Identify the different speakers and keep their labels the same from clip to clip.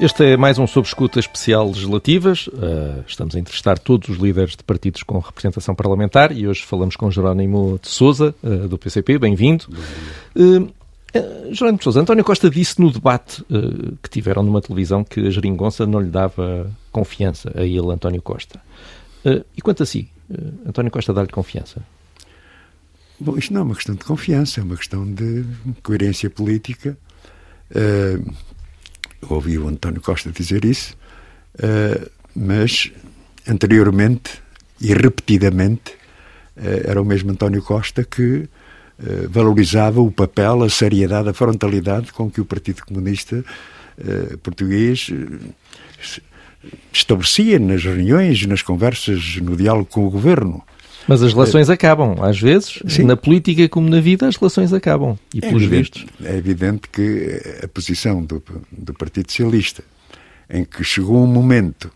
Speaker 1: Este é mais um Sob Escuta especial legislativas. Uh, estamos a entrevistar todos os líderes de partidos com representação parlamentar e hoje falamos com Jerónimo de Souza, uh, do PCP. Bem-vindo. Uh, Jerónimo de Souza, António Costa disse no debate que tiveram numa televisão que a geringonça não lhe dava confiança a ele, António Costa. e quanto a si, António Costa dá-lhe confiança?
Speaker 2: Bom, isto não é uma questão de confiança, é uma questão de coerência política. Uh, ouvi o António Costa dizer isso, uh, mas anteriormente e repetidamente uh, era o mesmo António Costa que valorizava o papel, a seriedade, a frontalidade com que o Partido Comunista Português estabelecia nas reuniões, nas conversas, no diálogo com o governo.
Speaker 1: Mas as relações é. acabam, às vezes, Sim. na política como na vida, as relações acabam. E é pelos
Speaker 2: evidente,
Speaker 1: vistos.
Speaker 2: É evidente que a posição do, do Partido Socialista, em que chegou um momento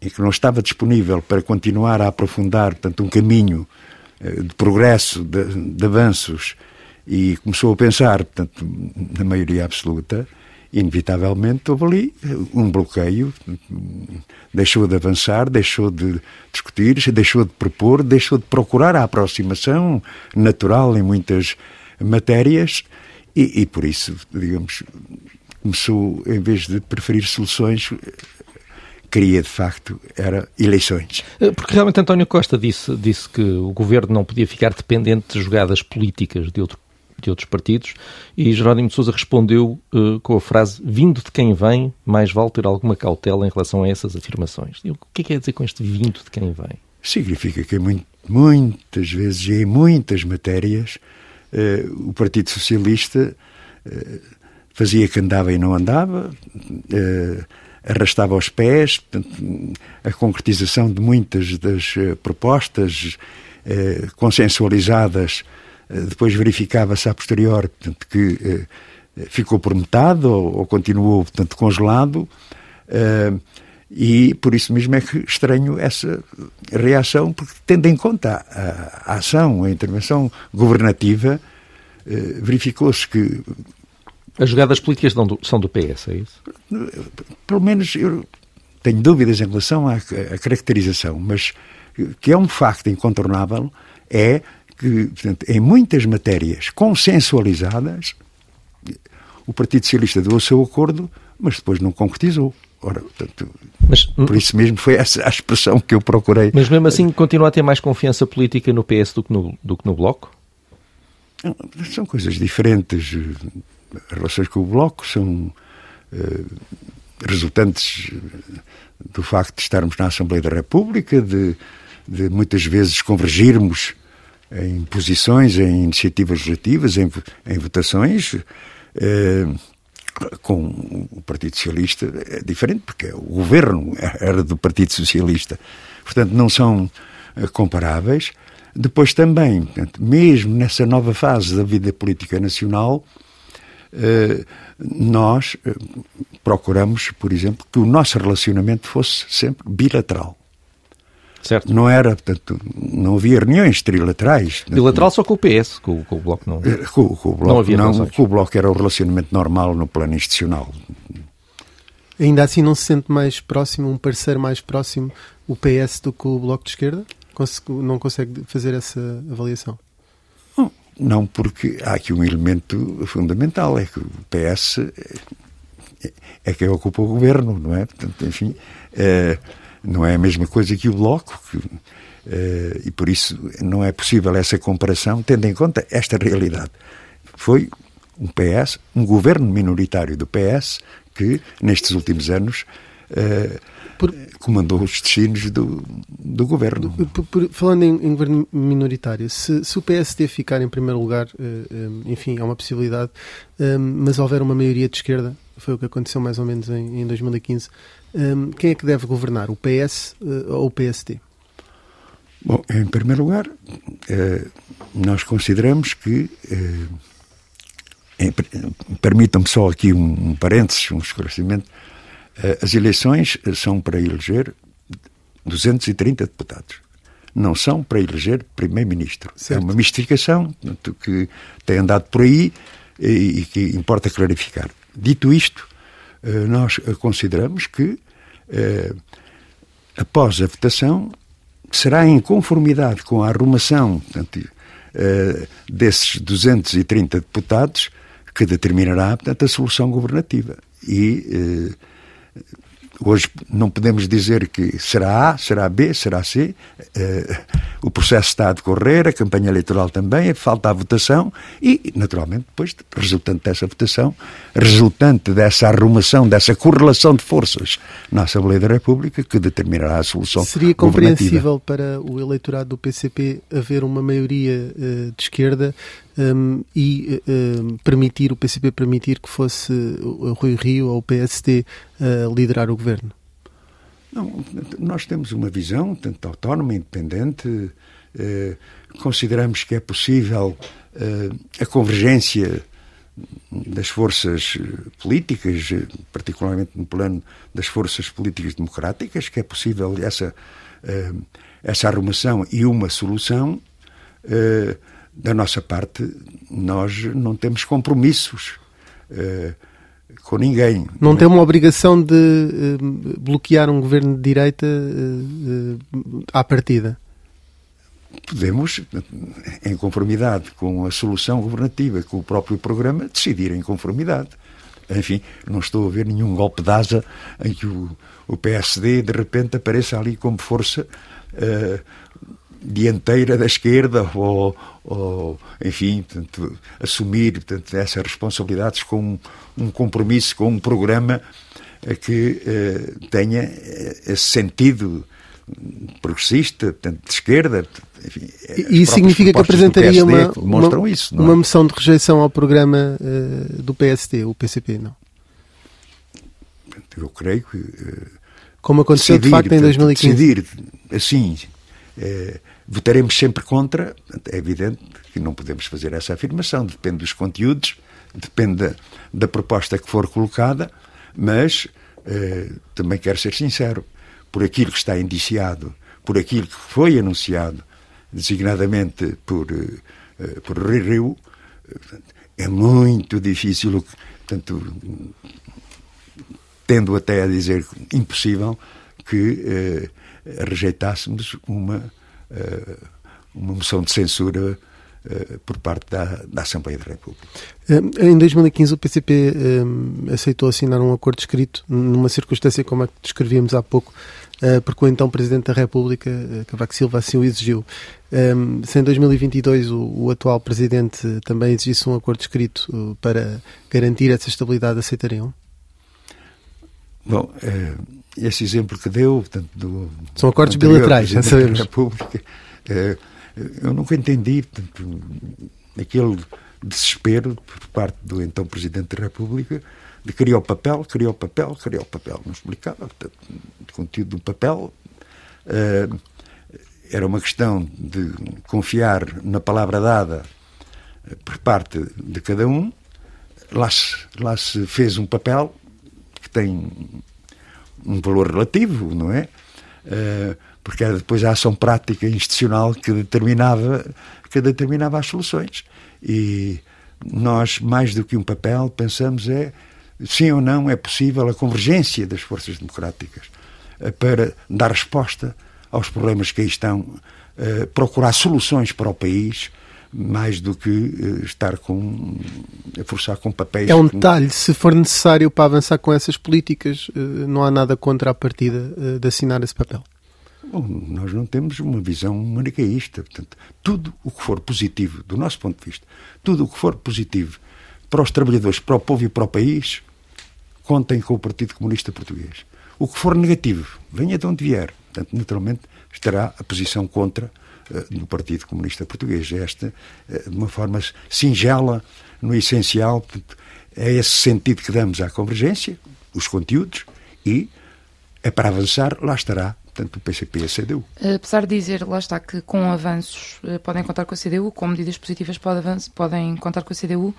Speaker 2: em que não estava disponível para continuar a aprofundar portanto, um caminho eh, de progresso, de, de avanços, e começou a pensar, portanto, na maioria absoluta, inevitavelmente houve ali um bloqueio, deixou de avançar, deixou de discutir, deixou de propor, deixou de procurar a aproximação natural em muitas matérias e, e por isso, digamos, começou, em vez de preferir soluções, queria de facto era eleições.
Speaker 1: Eh, porque realmente António Costa disse, disse que o governo não podia ficar dependente de jogadas políticas de outro de outros partidos, e Jerónimo de Sousa respondeu uh, com a frase: Vindo de quem vem, mais vale ter alguma cautela em relação a essas afirmações. O que é que quer dizer com este vindo de quem vem?
Speaker 2: Significa que muito, muitas vezes e em muitas matérias uh, o Partido Socialista uh, fazia que andava e não andava, arrastava os pés, a concretização de muitas das propostas consensualizadas depois verificava-se a posterior portanto, que eh, ficou por metade ou, ou continuou portanto, congelado. Eh, e por isso mesmo é que estranho essa reação, porque tendo em conta a, a ação, a intervenção governativa, verificou-se que.
Speaker 1: As jogadas políticas são do, são do PS, é isso?
Speaker 2: Pelo menos eu tenho dúvidas em relação à, à caracterização, mas que é um facto incontornável é que, portanto, em muitas matérias consensualizadas, o Partido Socialista deu o seu acordo, mas depois não concretizou. Ora, portanto, mas, por isso mesmo foi essa a expressão que eu procurei.
Speaker 1: Mas mesmo assim continua a ter mais confiança política no PS do que no, do que no Bloco?
Speaker 2: São coisas diferentes. As relações com o Bloco são uh, resultantes do facto de estarmos na Assembleia da República, de, de muitas vezes convergirmos em posições, em iniciativas legislativas, em, em votações. Eh, com o Partido Socialista é diferente, porque o governo era do Partido Socialista. Portanto, não são eh, comparáveis. Depois também, mesmo nessa nova fase da vida política nacional, eh, nós eh, procuramos, por exemplo, que o nosso relacionamento fosse sempre bilateral.
Speaker 1: Certo.
Speaker 2: Não era, portanto, não havia reuniões trilaterais.
Speaker 1: Bilateral só com o PS, com, com o Bloco não.
Speaker 2: Eh, com, com o Bloco não, havia não com o Bloco era o relacionamento normal no plano institucional.
Speaker 3: Ainda assim não se sente mais próximo, um parceiro mais próximo, o PS do que o Bloco de Esquerda? Não consegue fazer essa avaliação?
Speaker 2: Não, porque há aqui um elemento fundamental, é que o PS é, é quem ocupa o governo, não é? Portanto, enfim, é, não é a mesma coisa que o Bloco, que, uh, e por isso não é possível essa comparação, tendo em conta esta realidade. Foi um PS, um governo minoritário do PS, que nestes últimos anos uh, por... comandou os destinos do, do governo.
Speaker 3: Por, por, falando em, em, governo minoritário, se, se, o PSD ficar em primeiro lugar, uh, enfim, é uma possibilidade, mas houver uma maioria de esquerda, foi o que aconteceu mais ou menos em, em 2015, um, quem é que deve governar, o PS uh, eh, ou o PSD?
Speaker 2: Bom, em primeiro lugar, uh, nós consideramos que. Uh, Permitam-me só aqui um, um parênteses, um esclarecimento. as eleições são para eleger 230 deputados. Não são para eleger primeiro-ministro. É uma mistificação que tem andado por aí e que importa clarificar. Dito isto, nós consideramos que, após a votação, será em conformidade com a arrumação portanto, desses 230 deputados que determinará portanto, a solução governativa. E Hoje não podemos dizer que será A, será B, será C. Uh, o processo está a decorrer, a campanha eleitoral também, falta a votação e, naturalmente, depois, resultante dessa votação, resultante dessa arrumação, dessa correlação de forças na Assembleia da República, que determinará a solução
Speaker 3: Seria compreensível para o eleitorado do PCP haver uma maioria uh, de esquerda um, e um, permitir, o PCP permitir que fosse o Rui Rio ou o PSD uh, liderar o governo?
Speaker 2: Não, nós temos uma visão, tanto autónoma, independente, uh, consideramos que é possível uh, a convergência das forças políticas, particularmente no plano das forças políticas democráticas, que é possível essa, essa arrumação e uma solução da nossa parte, nós não temos compromissos uh, com ninguém.
Speaker 3: Não, não tem uma obrigação de uh, bloquear um governo de direita uh, à partida?
Speaker 2: Podemos, em conformidade com a solução governativa, com o próprio programa, decidir em conformidade. Enfim, não estou a ver nenhum golpe de asa em que o, o PSD de repente apareça ali como força dianteira da esquerda ou, ou enfim, portanto, assumir portanto, essas responsabilidades com um, compromisso, com um programa eh, que eh, tenha eh, esse sentido progressista, portanto, de esquerda. Enfim,
Speaker 3: e isso significa que apresentaria uma, uma, isso, uma é? moção de rejeição ao programa uh, do PSD, o PCP, não?
Speaker 2: Eu creio que. Uh,
Speaker 3: Como aconteceu decidir, de facto em 2015.
Speaker 2: Decidir assim. Uh, Votaremos sempre contra, é evidente que não podemos fazer essa afirmação, depende dos conteúdos, depende da, da proposta que for colocada, mas eh, também quero ser sincero, por aquilo que está indiciado, por aquilo que foi anunciado, designadamente por, eh, por Rio, é muito difícil, portanto, tendo até a dizer impossível, que eh, rejeitássemos uma eh, uma moção de censura eh, por parte da, da, Assembleia da República.
Speaker 3: Eh, em 2015 o PCP aceitou assinar um acordo escrito numa circunstância como a que descrevíamos há pouco, porque o então Presidente da República, Cavaco Silva, assim o exigiu. Se em 2022 o, o atual Presidente também exigisse um acordo escrito para garantir essa estabilidade, aceitariam?
Speaker 2: Bom, esse exemplo que deu, portanto, do,
Speaker 3: são acordos bilaterais, já sabemos.
Speaker 2: Da República, é, eu nunca entendi portanto, aquele desespero por parte do então Presidente da República de criar o papel, criar o papel, criar o papel. Não explicava portanto, o conteúdo do papel. É, era uma questão de confiar na palavra dada por parte de cada um. Lá se, lá se fez um papel que tem um valor relativo, não é? Uh, porque era depois a ação prática institucional que determinava, que determinava as soluções. E nós, mais do que um papel, pensamos é sim ou não é possível a convergência das forças democráticas uh, para dar resposta aos problemas que aí estão, uh, procurar soluções para o país mais do que uh, estar com a forçar com papéis.
Speaker 3: É um detalhe, se for necessário para avançar com essas políticas, uh, não há nada contra a partida uh, de assinar esse papel.
Speaker 2: Bom, nós não temos uma visão manicaísta. Portanto, tudo o que for positivo, do nosso ponto de vista, tudo o que for positivo para os trabalhadores, para o povo e para o país, contem com o Partido Comunista Português. O que for negativo, venha de onde vier. Portanto, naturalmente, estará a posição contra no eh, Partido Comunista Português. Esta, eh, de uma forma singela, no essencial, é esse sentido que damos à convergência, os conteúdos, e é para avançar, lá estará portanto, o PCP e a CDU.
Speaker 4: Apesar de dizer, lá está, que com avanços eh, podem contar com a CDU, com medidas positivas podem contar com a CDU,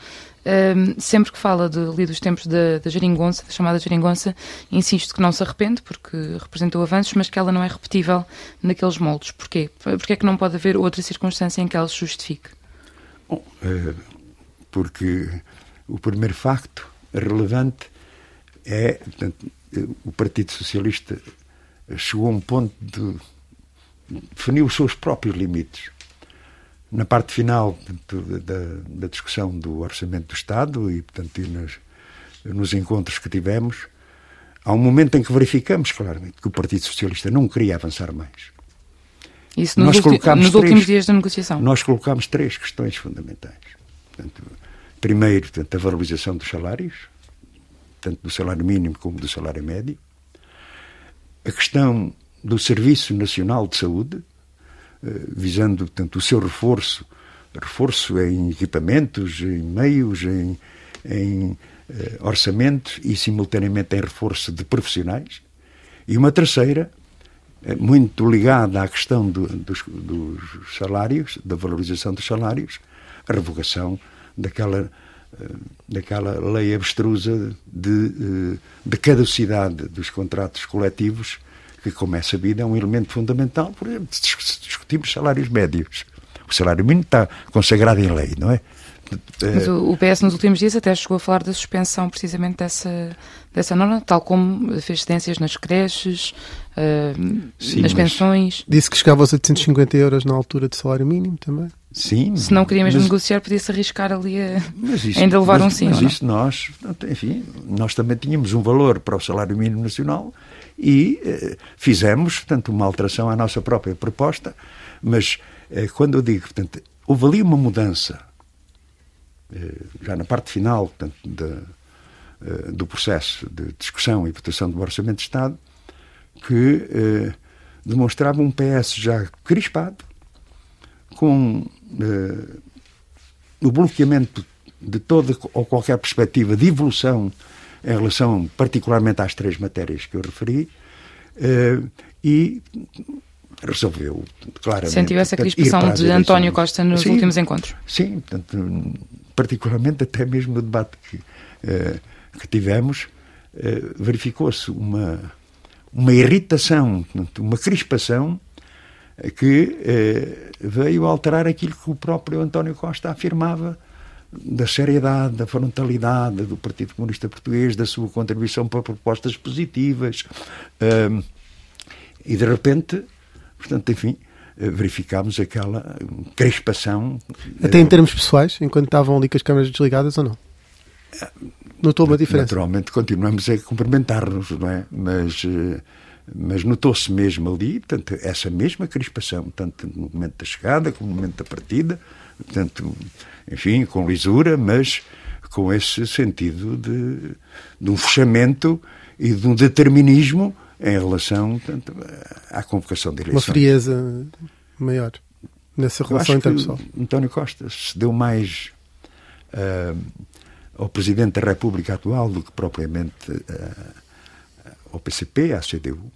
Speaker 4: ehm, sempre que fala de, ali dos tempos da, da geringonça, da chamada geringonça, insisto que não se arrepende, porque representou avanços, mas que ela não é repetível naqueles moldes. Porquê? Porque é que não pode haver outra circunstância em que ela se justifique?
Speaker 2: Bom, eh, porque o primeiro facto relevante é, portanto, o Partido Socialista chegou a um ponto de definiu os seus próprios limites. Na parte final da, da, discussão do Orçamento do Estado e, portanto, e nas, nos encontros que tivemos, há um momento em que verificamos claramente que o Partido Socialista não queria avançar mais.
Speaker 4: Isso nos, ulti nos três, últimos dias da negociação?
Speaker 2: Nós colocámos três questões fundamentais. Portanto, primeiro, portanto, a valorização dos salários, tanto do salário mínimo como do salário médio. A questão do Serviço Nacional de Saúde, eh, visando tanto o seu reforço, reforço em equipamentos, em meios, em, em eh, orçamentos e simultaneamente em reforço de profissionais. E uma terceira, eh, muito ligada à questão do, dos, dos salários, da valorização dos salários, a revogação daquela daquela lei abstrusa de, de caducidade dos contratos coletivos que, como é sabido, é um elemento fundamental, por exemplo, se discutimos salários médios. O salário mínimo está consagrado em lei, não é?
Speaker 4: Mas o PS nos últimos dias até chegou a falar da suspensão precisamente dessa, dessa norma, tal como fez cedências nas creches, uh, Sim, nas pensões.
Speaker 3: Disse que chegava aos 850 euros na altura de salário mínimo também.
Speaker 2: Sim.
Speaker 4: Se não queria mesmo mas, negociar, podia-se arriscar ali a isso, ainda levar
Speaker 2: mas,
Speaker 4: um sim.
Speaker 2: Mas isso nós, enfim, nós também tínhamos um valor para o salário mínimo nacional e eh, fizemos, portanto, uma alteração à nossa própria proposta, mas eh, quando eu digo, portanto, houve ali uma mudança, já na parte final, portanto, de, eh, do processo de discussão e votação do Orçamento de Estado, que eh, demonstrava um PS já crispado, com eh, o bloqueamento de toda ou qualquer perspectiva de evolução em relação particularmente às três matérias que eu referi eh, e resolveu claramente.
Speaker 4: Sentiu essa crispação de António Costa nos sim, últimos encontros?
Speaker 2: Sim, portanto, particularmente até mesmo no debate que, eh, que tivemos, verificou-se uma, uma irritação, uma crispação que eh, veio alterar aquilo que o próprio António Costa afirmava da seriedade, da frontalidade do Partido Comunista Português, da sua contribuição para propostas positivas. Um, e de repente, portanto, enfim, verificámos aquela crispação.
Speaker 3: Até em termos pessoais, enquanto estavam ali com as câmaras desligadas ou não? Notou uma diferença?
Speaker 2: Naturalmente continuamos a cumprimentar-nos, não é? Mas mas notou-se mesmo ali, portanto, essa mesma crispação, tanto no momento da chegada como no momento da partida, portanto, enfim, com lisura, mas com esse sentido de, de um fechamento e de um determinismo em relação portanto, à convocação de eleições.
Speaker 3: Uma frieza maior nessa relação interpessoal.
Speaker 2: António Costa se deu mais uh, ao Presidente da República atual do que propriamente uh, ao PCP, à CDU.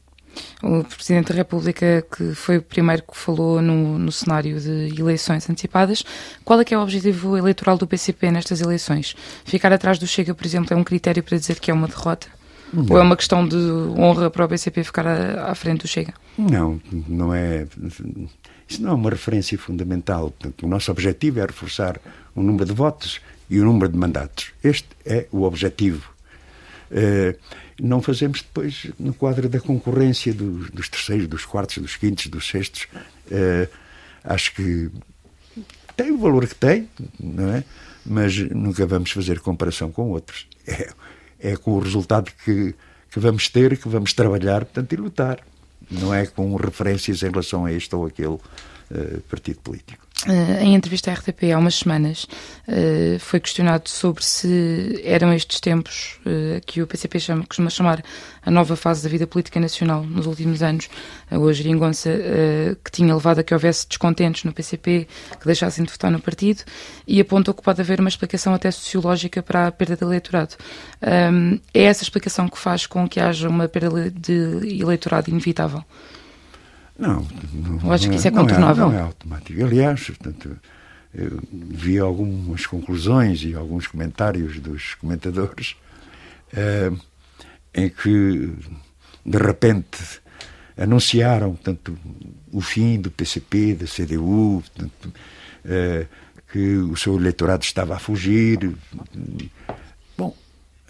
Speaker 4: O Presidente da República, que foi o primeiro que falou no, no cenário de eleições antecipadas, qual é que é o objetivo eleitoral do PCP nestas eleições? Ficar atrás do Chega, por exemplo, é um critério para dizer que é uma derrota? Não. Ou é uma questão de honra para o PCP ficar à, frente do Chega?
Speaker 2: Não, não é. Isso não é uma referência fundamental. Portanto, o nosso objetivo é reforçar o número de votos e o número de mandatos. Este é o objetivo. Uh, não fazemos depois no quadro da concorrência dos, terceiros, dos quartos, dos quintos, dos sextos. Uh, acho que tem o valor que tem, não é? Mas nunca vamos fazer comparação com outros. É, é com o resultado que, que vamos ter, que vamos trabalhar, portanto, e lutar. Não é com referências em relação a este ou aquele uh, partido político.
Speaker 4: Uh, em entrevista à RTP há umas semanas, uh, foi questionado sobre se eram estes tempos uh, que o PCP chama, costuma chamar a nova fase da vida política nacional nos últimos anos, a geringonça que tinha levado a que houvesse descontentes no PCP, que deixassem de votar no partido, e apontou que pode haver uma explicação até sociológica para a perda de eleitorado. Um, é essa explicação que faz com que haja uma perda de eleitorado inevitável?
Speaker 2: Não, não,
Speaker 4: Eu acho que isso é, é contornável.
Speaker 2: Não é, não é automático. Aliás, portanto, eu vi algumas conclusões e alguns comentários dos comentadores eh, em que, de repente, anunciaram portanto, o fim do PCP, da CDU, portanto, eh, que o seu eleitorado estava a fugir. Bom,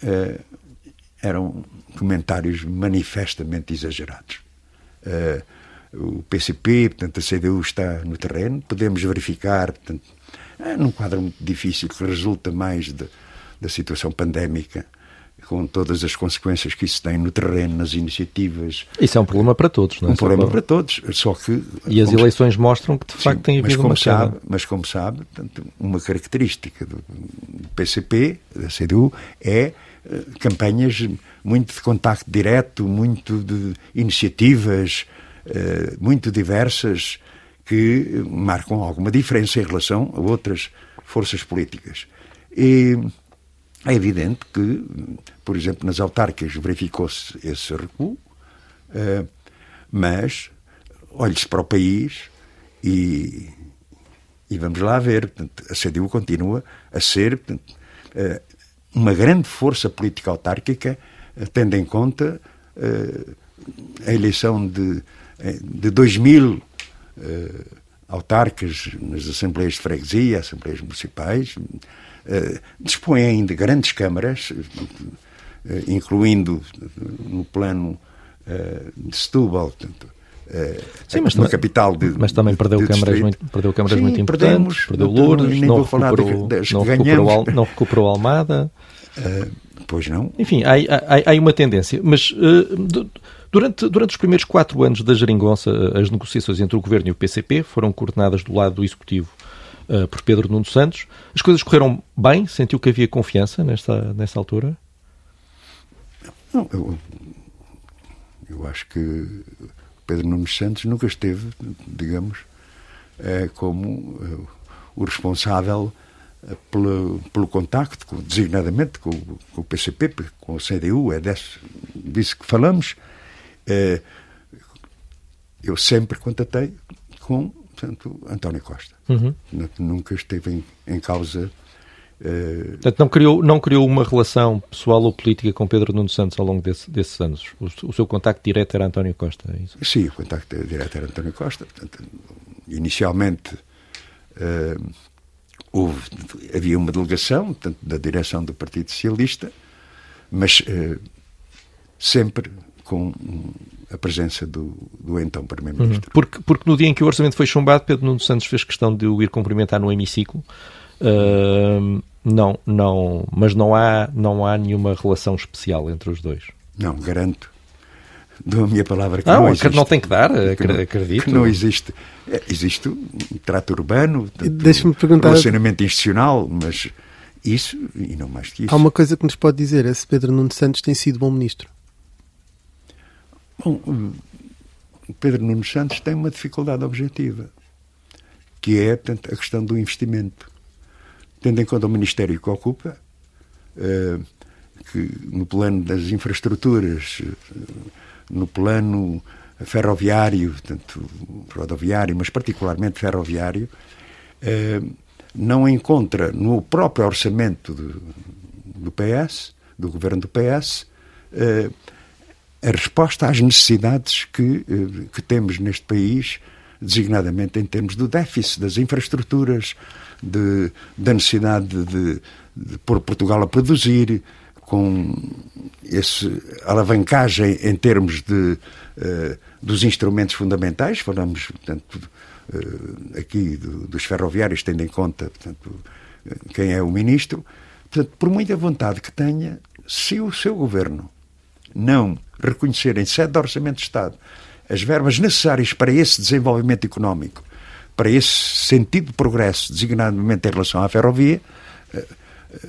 Speaker 2: eh, eram comentários manifestamente exagerados. Uh, o PCP, portanto, a CDU está no terreno, podemos verificar, portanto, é num quadro muito difícil que resulta mais de, da situação pandémica, com todas as consequências que isso tem no terreno, nas iniciativas.
Speaker 1: Isso é um problema para todos, não é?
Speaker 2: Um problema para... para todos, só que...
Speaker 1: E as eleições mostram que, de facto, tem havido
Speaker 2: mas
Speaker 1: uma
Speaker 2: sabe, Mas, como sabe, portanto, uma característica do PCP, da CDU, é eh, campanhas muito de contacto direto, muito de iniciativas, muito diversas que marcam alguma diferença em relação a outras forças políticas. E é evidente que, por exemplo, nas autárquicas verificou-se esse recuo, eh, mas olhe-se para o país e, e, vamos lá ver. a CDU continua a ser eh, uma grande força política autárquica, tendo em conta a eleição de de 2 mil uh, autarcas nas assembleias de freguesia, assembleias municipais, uh, dispõem de grandes câmaras, uh, incluindo no plano de Setúbal, portanto,
Speaker 1: Sim, mas também,
Speaker 2: capital de,
Speaker 1: mas também perdeu
Speaker 2: de
Speaker 1: câmaras muito, perdeu câmaras
Speaker 2: Sim,
Speaker 1: muito importantes,
Speaker 2: perdemos,
Speaker 1: perdeu
Speaker 2: não,
Speaker 1: Lourdes, não
Speaker 2: recuperou,
Speaker 1: recuperou, não, recuperou, não recuperou Almada.
Speaker 2: Uh, pois não.
Speaker 1: Enfim, há, há, há uma tendência, mas uh, Durante, durante os primeiros quatro anos da Geringonça, as negociações entre o Governo e o PCP foram coordenadas do lado do Executivo uh, por Pedro Nuno Santos. As coisas correram bem? Sentiu que havia confiança nesta, nessa altura?
Speaker 2: Não, eu, eu acho que Pedro Nuno Santos nunca esteve, digamos, é, como o responsável pelo, pelo contacto, designadamente com, com, o PCP, com o CDU, é desse, disso que falamos, eu sempre contatei com portanto, António Costa. Uhum. Nunca esteve em, em causa.
Speaker 1: Uh... Portanto, não criou, não criou uma relação pessoal ou política com Pedro Nuno Santos ao longo desse, desses anos? O, o, seu contacto direto era António Costa, é isso?
Speaker 2: Sim, o contacto direto era António Costa. Portanto, inicialmente uh, houve, havia uma delegação portanto, da direção do Partido Socialista, mas uh, sempre com a presença do, do então Primeiro-Ministro.
Speaker 1: Uhum. Porque, porque no dia em que o orçamento foi chumbado, Pedro Nuno Santos fez questão de o ir cumprimentar no hemiciclo. Uh, não, não, mas não há, não há nenhuma relação especial entre os dois.
Speaker 2: Não, garanto. Dou a minha palavra que
Speaker 1: não,
Speaker 2: não existe.
Speaker 1: Não tem que dar, que acredito.
Speaker 2: Que não existe. É, existe um trato urbano,
Speaker 3: Deixa-me perguntar...
Speaker 2: relacionamento institucional, mas isso e não mais que isso.
Speaker 3: Há uma coisa que nos pode dizer, é se Pedro Nuno Santos tem sido bom ministro.
Speaker 2: Bom, Pedro Nuno Santos tem uma dificuldade objetiva, que é portanto, a questão do investimento. Tendo em conta o Ministério que ocupa, uh, que no plano das infraestruturas, uh, no plano ferroviário, tanto rodoviário, mas particularmente ferroviário, uh, não encontra no próprio orçamento do PS, do governo do PS, a resposta às necessidades que, eh, que temos neste país, designadamente em termos do déficit das infraestruturas, de, da necessidade de, de pôr Portugal a produzir, com essa alavancagem em termos de, uh, dos instrumentos fundamentais, falamos, portanto, uh, aqui do, dos ferroviários, tendo em conta, portanto, quem é o ministro. Portanto, por muita vontade que tenha, se o seu governo não reconhecer em sede de Orçamento de Estado as verbas necessárias para esse desenvolvimento económico, para esse sentido de progresso, designadamente em relação à ferrovia, eh, eh,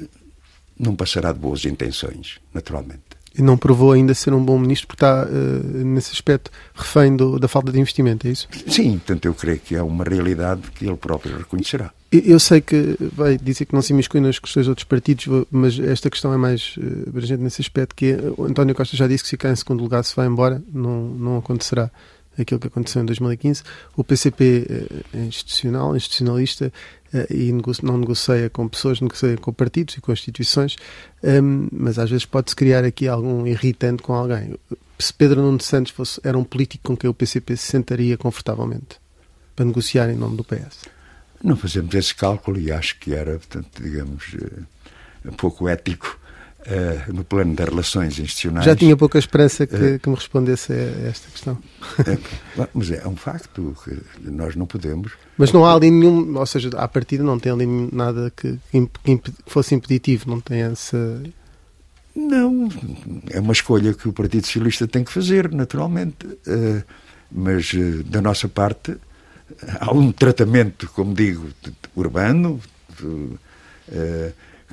Speaker 2: não passará de boas intenções, naturalmente.
Speaker 3: E não provou ainda ser um bom ministro porque está, uh, nesse aspecto, refém do, da falta de investimento, é isso?
Speaker 2: Sim, portanto eu creio que é uma realidade que ele próprio reconhecerá.
Speaker 3: Eu sei que vai dizer que não se imiscui nas questões de outros partidos, mas esta questão é mais uh, abrangente nesse aspecto, que é, o António Costa já disse que se ficar em segundo lugar se vai embora, não, não acontecerá aquilo que aconteceu em 2015. O PCP é institucional, institucionalista uh, e não negocia com pessoas, negocia com partidos e com instituições, um, mas às vezes pode-se criar aqui algum irritante com alguém. Se Pedro Nuno Santos fosse, era um político com quem o PCP se sentaria confortavelmente para negociar em nome do PS.
Speaker 2: Não fazemos esse cálculo e acho que era, portanto, digamos, uh, pouco ético uh, no plano das relações institucionais.
Speaker 3: Já tinha pouca esperança que, uh, que me respondesse a esta questão.
Speaker 2: É, mas é um facto que nós não podemos.
Speaker 3: Mas não há ali nenhum, ou seja, à partida não tem ali nada que, que fosse impeditivo, não tem essa.
Speaker 2: Não, é uma escolha que o Partido Socialista tem que fazer, naturalmente. Uh, mas da nossa parte há um tratamento, como digo, urbano,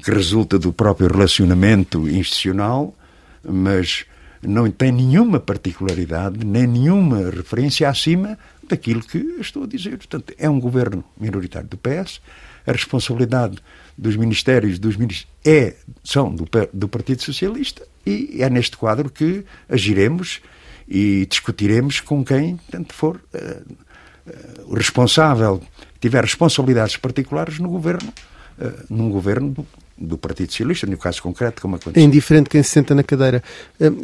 Speaker 2: que resulta do próprio relacionamento institucional, mas não tem nenhuma particularidade, nem nenhuma referência acima daquilo que estou a dizer. Portanto, é um governo minoritário do PS, a responsabilidade dos ministérios dos ministros é, são do, do Partido Socialista e é neste quadro que agiremos e discutiremos com quem tanto for uh, o responsável, tiver responsabilidades particulares no governo, uh, num governo do Partido Socialista, no caso concreto, como aconteceu.
Speaker 3: É indiferente quem se senta na cadeira.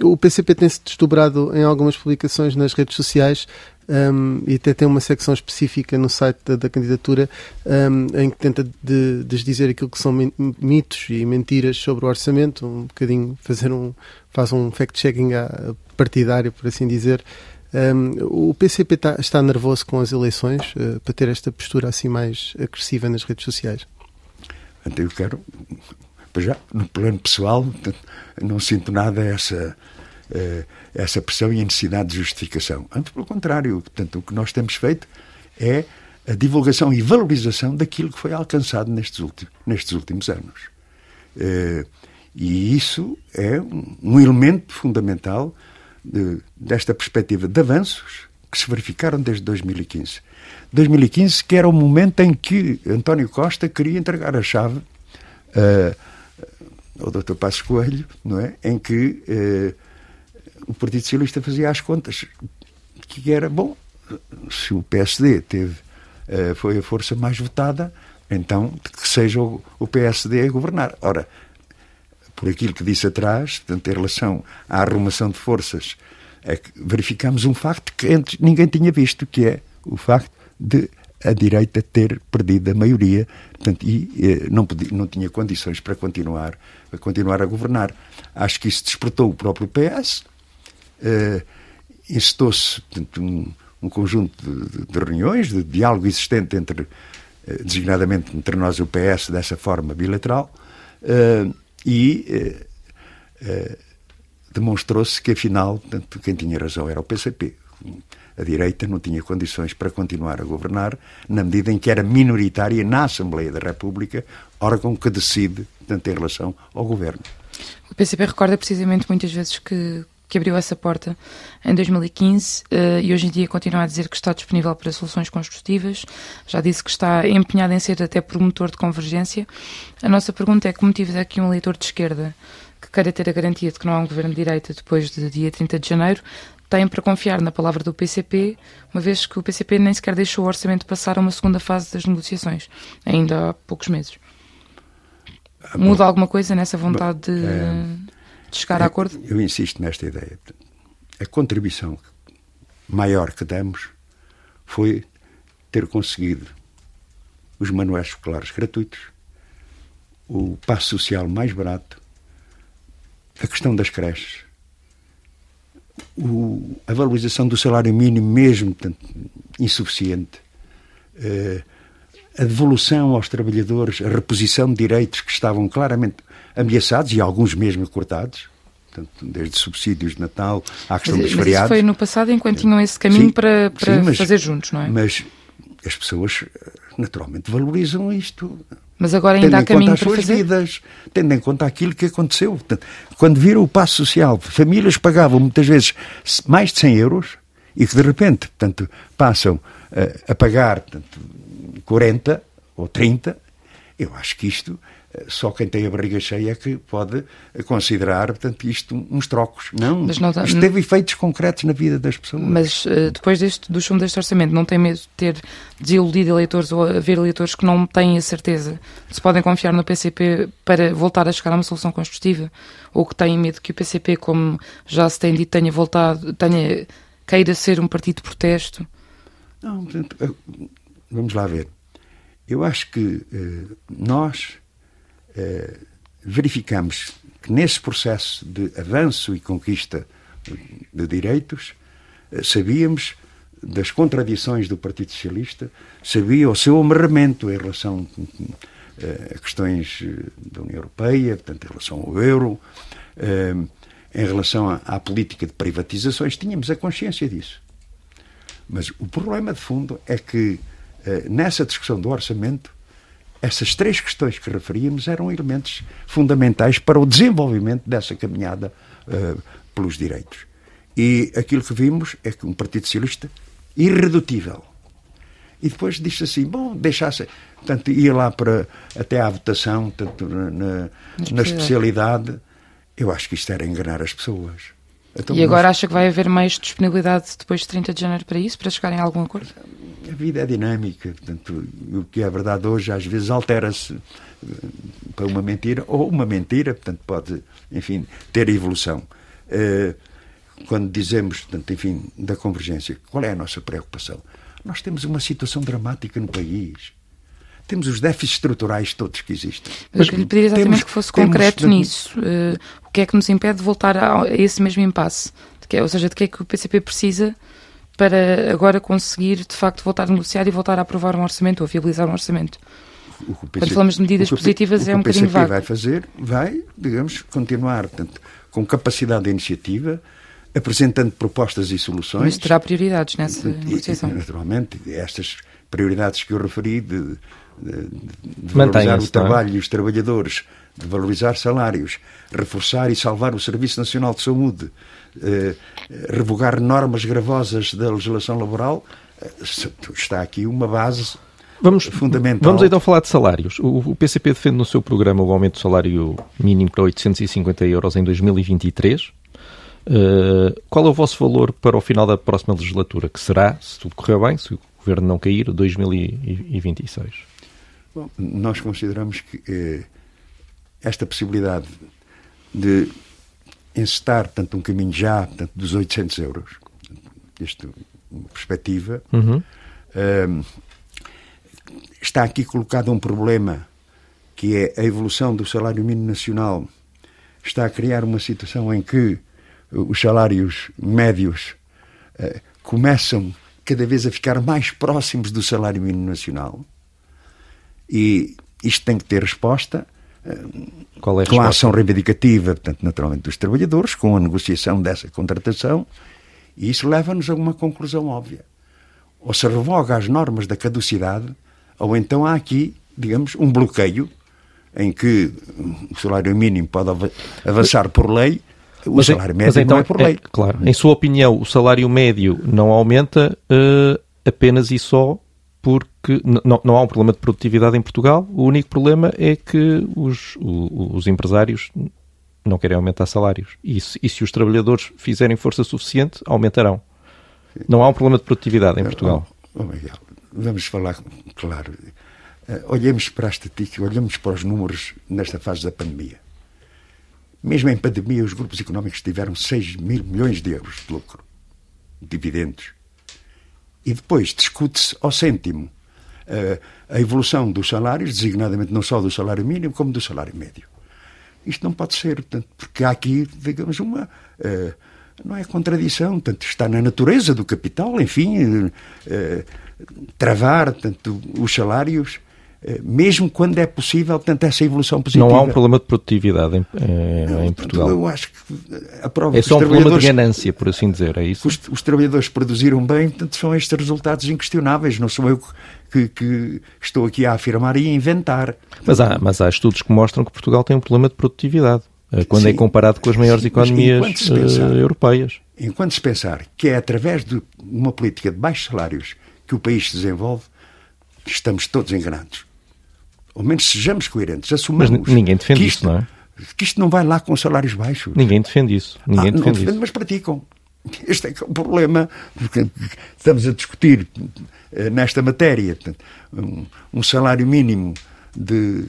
Speaker 3: O PCP tem-se desdobrado em algumas publicações nas redes sociais um, e até tem uma secção específica no site da, da candidatura um, em que tenta de, desdizer aquilo que são mitos e mentiras sobre o orçamento, um bocadinho fazer um faz um fact-checking partidário, por assim dizer. Um, o PCP está, está, nervoso com as eleições uh, para ter esta postura assim mais agressiva nas redes sociais?
Speaker 2: Eu quero, já, no plano pessoal, não sinto nada essa, eh, essa pressão e a necessidade de justificação. Antes, pelo contrário, portanto, o que nós temos feito é a divulgação e valorização daquilo que foi alcançado nestes últimos, nestes últimos anos. Eh, e isso é um elemento fundamental de, desta perspectiva de avanços que se verificaram desde 2015. 2015, que era o momento em que António Costa queria entregar a chave uh, ao Dr. Passos Coelho, não é? Em que uh, o Partido Socialista fazia as contas que era bom se o PSD teve uh, foi a força mais votada, então que seja o, o PSD a governar. Ora, por aquilo que disse atrás, portanto, em relação à arrumação de forças, é que verificamos um facto que antes ninguém tinha visto, que é o facto de a direita ter perdido a maioria portanto, e eh, não, podia, não tinha condições para continuar a, continuar a governar. Acho que isso despertou o próprio PS, eh, incitou-se um, um, conjunto de, de, reuniões, de diálogo existente entre, eh, designadamente entre nós e o PS, dessa forma bilateral, eh, e eh, eh, demonstrou-se que, afinal, portanto, quem tinha razão era o PCP a direita não tinha condições para continuar a governar, na medida em que era minoritária na Assembleia da República, órgão que decide, portanto, em relação ao governo.
Speaker 4: O PCP recorda precisamente muitas vezes que, que abriu essa porta em 2015 uh, e hoje em dia continua a dizer que está disponível para soluções construtivas. Já disse que está empenhado em ser até promotor de convergência. A nossa pergunta é que motivos é que um eleitor de esquerda que queira ter a garantia de que não há um governo de direita depois de dia 30 de janeiro têm para confiar na palavra do PCP, uma vez que o PCP nem sequer deixou o orçamento passar a uma segunda fase das negociações, ainda há poucos meses. Ah, Muda alguma coisa nessa vontade de, é, de chegar
Speaker 2: é,
Speaker 4: a acordo?
Speaker 2: Eu insisto nesta ideia. A contribuição maior que damos foi ter conseguido os manuais escolares gratuitos, o passo social mais barato, a questão das creches, o, a valorização do salário mínimo mesmo portanto, insuficiente, uh, a devolução aos trabalhadores, a reposição de direitos que estavam claramente ameaçados e alguns mesmo cortados, portanto, desde subsídios de Natal à questão
Speaker 4: mas,
Speaker 2: dos mas feriados.
Speaker 4: Isso foi no passado enquanto tinham esse caminho sim, para, para sim, mas, fazer juntos, não é?
Speaker 2: Mas as pessoas naturalmente valorizam isto.
Speaker 4: Mas agora ainda há caminho
Speaker 2: para
Speaker 4: fazer?
Speaker 2: vidas, tendo em conta aquilo que aconteceu. Quando viram o passo social, famílias pagavam muitas vezes mais de 100 euros e que de repente portanto, passam a, a pagar portanto, 40 ou 30, eu acho que isto só quem tem a barriga cheia é que pode considerar, portanto, isto uns trocos. Não, mas não isto teve efeitos concretos na vida das pessoas.
Speaker 4: Mas uh, depois deste, do chumbo deste orçamento, não tem medo de ter desiludido eleitores ou haver eleitores que não têm a certeza se podem confiar no PCP para voltar a chegar a uma solução construtiva? Ou que têm medo que o PCP, como já se tem dito, tenha voltado, tenha, queira ser um partido de protesto?
Speaker 2: Não, portanto, eh, vamos lá ver. Eu acho que uh, nós eh, verificamos que nesse processo de avanço e conquista de direitos, eh, sabíamos das contradições do Partido Socialista, sabia o seu amarramento em relação a questões da União Europeia, portanto, em relação ao euro, em relação à, política de privatizações, tínhamos a consciência disso. Mas o problema de fundo é que, nessa discussão do orçamento, essas três questões que referíamos eram elementos fundamentais para o desenvolvimento dessa caminhada uh, pelos direitos. E aquilo que vimos é que um Partido Socialista irredutível. E depois disse assim, bom, deixasse... Portanto, ia lá para, até à votação, tanto na, na, especialidade. Eu acho que isto era enganar as pessoas.
Speaker 4: Então, e agora nós... acha que vai haver mais disponibilidade depois de 30 de janeiro para isso, para chegarem a algum acordo?
Speaker 2: A vida é dinâmica, portanto, o que é verdade hoje às vezes altera-se eh, para uma mentira, ou uma mentira, portanto, pode, enfim, ter evolução. Uh, quando dizemos, portanto, enfim, da convergência, qual é a nossa preocupação? Nós temos uma situação dramática no país. Temos os déficits estruturais todos que existem.
Speaker 4: Mas eu lhe pediria exatamente temos, que fosse concreto temos, nisso. Uh, o que é que nos impede de voltar a, a esse mesmo impasse? Que, é, ou seja, de que é que o PCP precisa para agora conseguir, de facto, voltar a negociar e voltar a aprovar um orçamento ou a viabilizar um orçamento? Quando falamos de medidas positivas, é um bocadinho vago.
Speaker 2: O que o vai fazer, vai, digamos, continuar portanto, com capacidade de iniciativa, apresentando propostas e soluções. Mas
Speaker 4: terá prioridades nessa e, negociação?
Speaker 2: Naturalmente, estas prioridades que eu referi de, de, de valorizar o é? trabalho é? e os trabalhadores, de valorizar salários, reforçar e salvar o Serviço Nacional de Saúde, revogar normas gravosas da legislação laboral, eh, está aqui uma base Vamos, fundamental.
Speaker 1: Vamos então falar de salários. O, o, PCP defende no seu programa o aumento do salário mínimo para 850 euros em 2023. Uh, qual é o vosso valor para o final da próxima legislatura, que será, se tudo correr bem, se o governo não cair, 2026?
Speaker 2: Bom, nós consideramos que eh, esta possibilidade de encetar tanto um caminho já tanto dos 800 euros, esta perspectiva, uhum. eh, está aqui colocado um problema que é a evolução do salário mínimo nacional. Está a criar uma situação em que os salários médios uh, começam cada vez a ficar mais próximos do salário mínimo nacional. E isto tem que ter resposta
Speaker 1: Qual é
Speaker 2: a com a ação reivindicativa, portanto, naturalmente, dos trabalhadores, com a negociação dessa contratação, e isso leva-nos a uma conclusão óbvia. Ou se revoga as normas da caducidade, ou então há aqui, digamos, um bloqueio em que o salário mínimo pode avançar por lei o mas, salário médio mas então, não é por lei. É,
Speaker 1: claro. Em sua opinião, o salário médio não aumenta uh, apenas e só porque não, não há um problema de produtividade em Portugal. O único problema é que os, os empresários não querem aumentar salários. E se, e se os trabalhadores fizerem força suficiente, aumentarão. Não há um problema de produtividade em Portugal.
Speaker 2: Oh, oh Miguel, vamos falar claro. Uh, olhemos para a estatística, olhemos para os números nesta fase da pandemia. Mesmo em pandemia, os grupos económicos tiveram 6 mil milhões de euros de lucro, dividendos. E depois discute-se ao cêntimo uh, a evolução dos salários, designadamente não só do salário mínimo, como do salário médio. Isto não pode ser, portanto, porque há aqui, digamos, uma. Uh, não é contradição, portanto, está na natureza do capital, enfim, uh, travar tanto os salários eh, mesmo quando é possível, portanto, essa evolução positiva.
Speaker 1: Não há um problema de produtividade em, em, em Portugal.
Speaker 2: Eu acho que a prova
Speaker 1: é só um problema de ganância, por assim dizer, é isso?
Speaker 2: Os, os, trabalhadores produziram bem, portanto, são estes resultados inquestionáveis. Não sou eu que, que, estou aqui a afirmar e a inventar.
Speaker 1: Mas há, mas há estudos que mostram que Portugal tem um problema de produtividade, eh, quando é sim, é comparado com as maiores sim, economias pensar, europeias.
Speaker 2: Enquanto se pensar que é através de uma política de baixos salários que o país se desenvolve, estamos todos enganados ao menos sejamos coerentes, assumamos.
Speaker 1: Mas ninguém defende isto, não é?
Speaker 2: Que isto não vai lá com salários baixos.
Speaker 1: Ninguém defende isso. Ninguém ah, defende, defende isso.
Speaker 2: mas praticam. Este é, é o problema que estamos a discutir eh, nesta matéria. Um, salário mínimo de,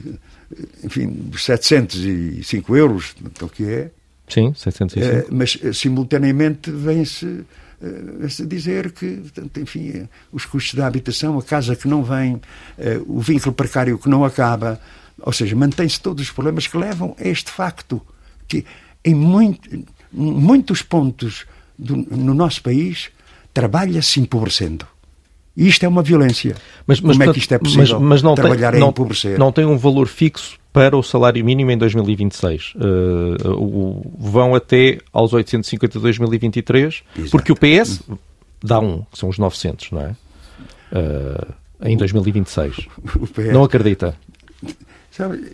Speaker 2: enfim, 705 euros, o que é.
Speaker 1: Sim, 705. É,
Speaker 2: mas eh, simultaneamente vem-se uh, dizer que, enfim, eh, os custos da habitação, a casa que não vem, uh, o vínculo precário que não acaba, Ou seja, mantém-se todos os problemas que levam a este facto, que em muito, muitos pontos do, no nosso país trabalha-se empobrecendo. Isto é uma violência.
Speaker 1: Mas, mas,
Speaker 2: Como é que isto é possível?
Speaker 1: Mas, mas não
Speaker 2: trabalhar
Speaker 1: tem,
Speaker 2: em
Speaker 1: não,
Speaker 2: empobrecer.
Speaker 1: Não tem um valor fixo para o salário mínimo em 2026. Uh, o, vão até aos 850 de 2023, Exato. porque o PS dá um, que são os 900, não é? Uh, em 2026. PS... Não acredita?
Speaker 2: Sabe,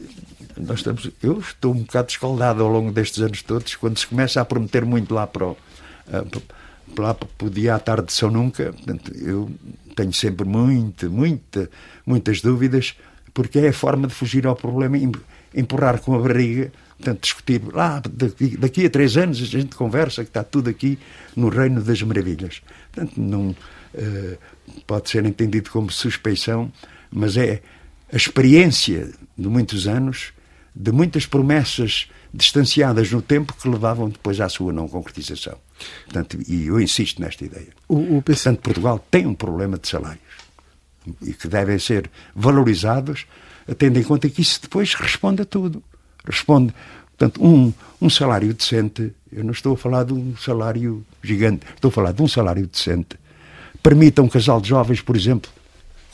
Speaker 2: nós estamos, eu estou um bocado escaldado ao longo destes anos todos, quando se começa a prometer muito lá para o, uh, lá para o dia à tarde de São Nunca, portanto, eu tenho sempre muita, muita, muitas dúvidas, porque é a forma de fugir ao problema, empurrar com a barriga, portanto, discutir lá, daqui, daqui a três anos a gente conversa que está tudo aqui no reino das maravilhas. Portanto, não uh, pode ser entendido como suspeição, mas é a experiência de muitos anos, de muitas promessas distanciadas no tempo que levavam depois à sua não concretização. Portanto, e eu insisto nesta ideia. O, o PC... Portanto, Portugal tem um problema de salários e que devem ser valorizados, tendo em conta que isso depois responde a tudo. Responde, portanto, um, um salário decente, eu não estou a falar de um salário gigante, estou a falar de um salário decente. Permita um casal de jovens, por exemplo,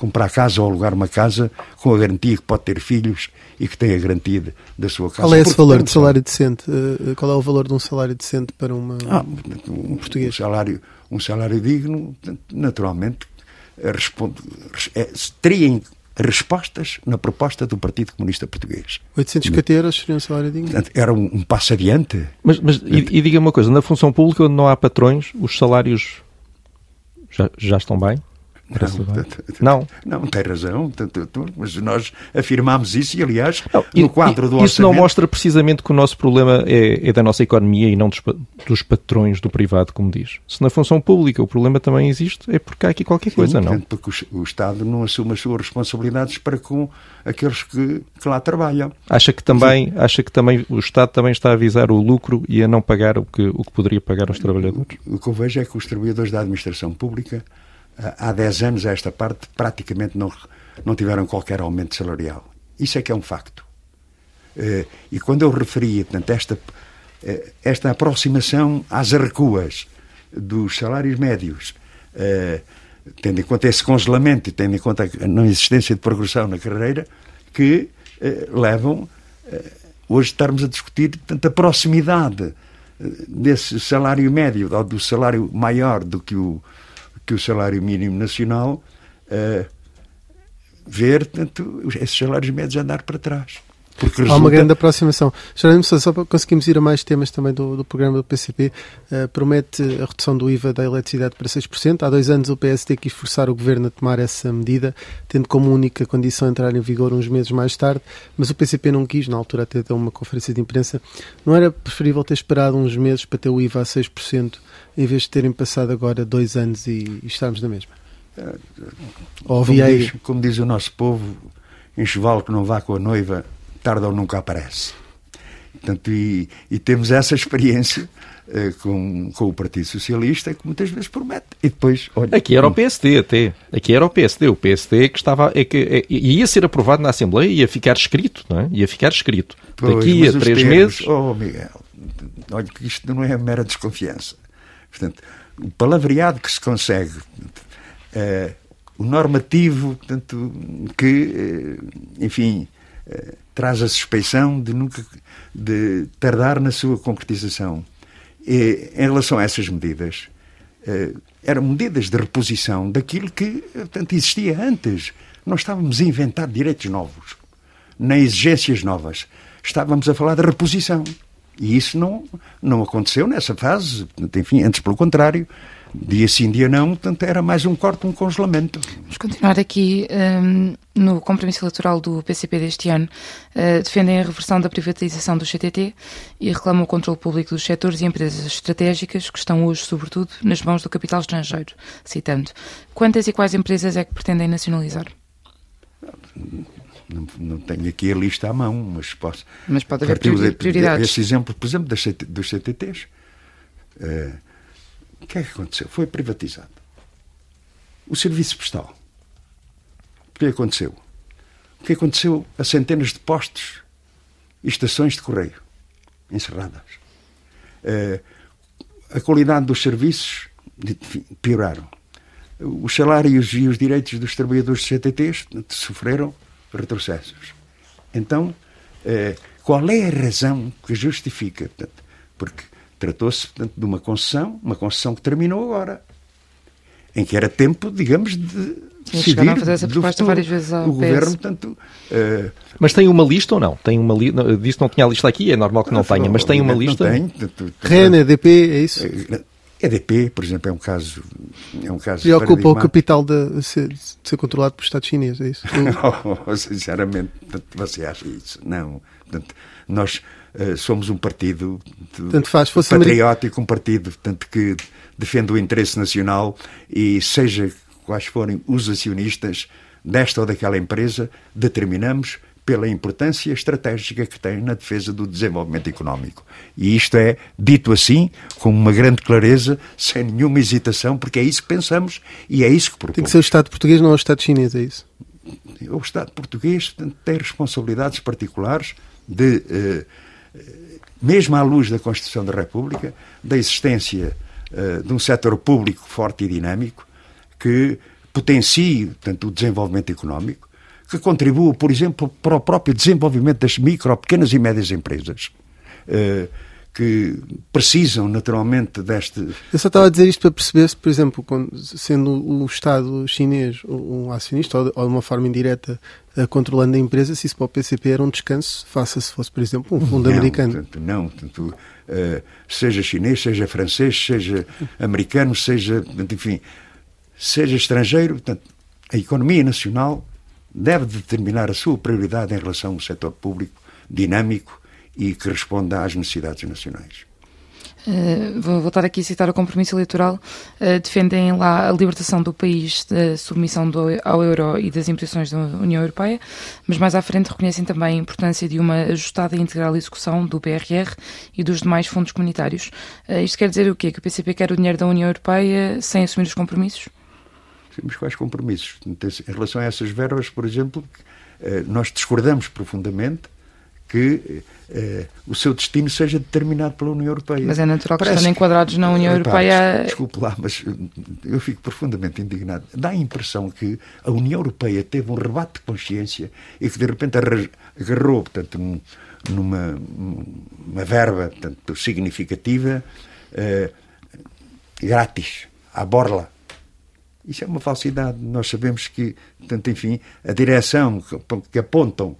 Speaker 2: comprar casa ou alugar uma casa com a garantia que pode ter filhos e que tem a garantia da sua casa.
Speaker 3: Qual é esse valor de salário decente? Eh, qual é o valor de um salário decente para uma, ah, um, português?
Speaker 2: Um salário, um salário digno, naturalmente, responde, é, teria respostas na proposta do Partido Comunista Português.
Speaker 3: 850 euros seria um salário digno?
Speaker 2: Era um, um passo adiante.
Speaker 1: Mas, mas e, e diga uma coisa, na função pública onde não há patrões, os salários já, já estão bem?
Speaker 2: Não, não, não tem razão, mas nós afirmámos isso e, aliás, não, no quadro do
Speaker 1: Isso orçamento... não mostra precisamente que o nosso problema é, é, da nossa economia e não dos, dos, patrões do privado, como diz. Se na função pública o problema também existe, é porque há aqui qualquer Sim, coisa, não?
Speaker 2: Porque o, o, Estado não assume as suas responsabilidades para com aqueles que, que lá trabalham.
Speaker 1: Acha que, também, acha que também o Estado também está a avisar o lucro e a não pagar o que, o que poderia pagar aos trabalhadores?
Speaker 2: O, o que eu vejo é que os trabalhadores da administração pública há 10 anos a esta parte, praticamente não, não tiveram qualquer aumento salarial. Isso é que é um facto. Eh, e quando eu referia, portanto, esta, eh, esta aproximação às recuas dos salários médios, eh, tendo em conta esse congelamento e tendo em conta a não existência de progressão na carreira, que levam hoje estarmos a discutir portanto, a proximidade desse salário médio, ou do salário maior do que o, que o salário mínimo nacional uh, ver tanto, esses salários médios andar para trás.
Speaker 3: Porque resulta... Há uma grande aproximação. Jerónimo só para conseguirmos ir a mais temas também do, do programa do PCP, uh, eh, promete a redução do IVA da eletricidade para 6%. Há dois anos o PSD quis forçar o governo a tomar essa medida, tendo como única condição entrar em vigor uns meses mais tarde, mas o PCP não quis, na altura até deu uma conferência de imprensa. Não era preferível ter esperado uns meses para ter o IVA a 6%, em vez de terem passado agora dois anos e, e estarmos na mesma?
Speaker 2: Uh, como, diz, como diz o nosso povo, enxoval que não vá com a noiva tarde ou nunca aparece. Portanto, e, e temos essa experiência uh, com, com o Partido Socialista que muitas vezes promete. E depois, olha,
Speaker 1: Aqui era o PSD até. Aqui era o PSD. O PSD que estava. É que, é, ia ser aprovado na Assembleia e ia ficar escrito, não é? Ia ficar escrito. Pois, Daqui a três termos, meses.
Speaker 2: Oh, Miguel, olha que isto não é mera desconfiança. Portanto, o palavreado que se consegue. Uh, o normativo, portanto, que, uh, enfim, uh, traz a suspeição de nunca de tardar na sua concretização. E, em relação a essas medidas, eh, eram medidas de reposição daquilo que portanto, existia antes. Não estávamos a inventar direitos novos, nem exigências novas. Estávamos a falar de reposição. E isso não, não aconteceu nessa fase. Enfim, antes, pelo contrário, dia sim, dia não, portanto era mais um corte, um congelamento.
Speaker 4: Vamos continuar aqui um, no compromisso eleitoral do PCP deste ano. Uh, defendem a reversão da privatização do CTT e reclamam o controle público dos setores e empresas estratégicas que estão hoje, sobretudo, nas mãos do capital estrangeiro. Citando, quantas e quais empresas é que pretendem nacionalizar?
Speaker 2: Não, não, tenho aqui a lista à mão, mas posso.
Speaker 4: Mas pode haver prioridades.
Speaker 2: Esse exemplo, por exemplo, dos CTTs. Uh, o que é que aconteceu? Foi privatizado. O serviço postal. O que aconteceu? o que aconteceu a centenas de postos e estações de correio encerradas. Uh, a qualidade dos serviços pioraram. Os salários e os direitos dos trabalhadores dos CTTs sofreram retrocessos. Então, uh, qual é a razão que justifica? Porque tratou-se de uma concessão, uma concessão que terminou agora, em que era tempo, digamos, de
Speaker 4: decidir a fazer essa proposta várias vezes ao
Speaker 2: o PS. governo, portanto... Uh,
Speaker 1: mas tem uma lista ou não? Tem uma li... Disse que não tinha a lista aqui, é normal que não, não tenha, mas tem uma lista?
Speaker 2: Não tem.
Speaker 3: REN, EDP, é isso?
Speaker 2: EDP, por exemplo, é um caso. É um caso
Speaker 3: Preocupa o capital de ser, de ser, controlado pelo Estado chinês, é isso?
Speaker 2: oh, sinceramente, você acha isso? Não. Portanto, nós somos um partido
Speaker 3: tanto faz, fosse
Speaker 2: patriótico, um partido portanto, que defende o interesse nacional e seja quais forem os acionistas desta ou daquela empresa, determinamos pela importância estratégica que tem na defesa do desenvolvimento económico. E isto é dito assim, com uma grande clareza, sem nenhuma hesitação, porque é isso que pensamos e é isso que propomos.
Speaker 3: Tem que ser o Estado português, não o Estado chinês, é isso?
Speaker 2: O Estado português tem responsabilidades particulares de, eh, mesmo à luz da Constituição da República, da existência eh, de um setor público forte e dinâmico que potencie portanto, o desenvolvimento económico, que contribua, por exemplo, para o próprio desenvolvimento das micro, pequenas e médias empresas. Que precisam naturalmente deste.
Speaker 3: Eu só estava a dizer isto para perceber se, por exemplo, sendo o Estado chinês um acionista ou de uma forma indireta uh, controlando a empresa, se isso para o PCP era um descanso, faça se fosse, por exemplo, um fundo
Speaker 2: não,
Speaker 3: americano.
Speaker 2: Portanto, não, portanto, uh, seja chinês, seja francês, seja americano, seja, enfim, seja estrangeiro, portanto, a economia nacional deve determinar a sua prioridade em relação ao setor público dinâmico e que responda às necessidades nacionais.
Speaker 4: Uh, vou voltar aqui a citar o compromisso eleitoral. Uh, defendem lá a libertação do país da submissão do, ao euro e das imposições da União Europeia, mas mais à frente reconhecem também a importância de uma ajustada e integral execução do BRR e dos demais fundos comunitários. Uh, isto quer dizer o quê? Que o PCP quer o dinheiro da União Europeia sem assumir os compromissos?
Speaker 2: Temos quais compromissos? Em relação a essas verbas, por exemplo, nós discordamos profundamente que eh, o seu destino seja determinado pela União Europeia.
Speaker 4: Mas é natural que estando enquadrados na União Europeia.
Speaker 2: Desculpe lá, mas eu fico profundamente indignado. Dá a impressão que a União Europeia teve um rebate de consciência e que de repente agarrou, portanto, num, numa uma verba portanto, significativa, eh, grátis, à borla. Isso é uma falsidade. Nós sabemos que, portanto, enfim, a direção que apontam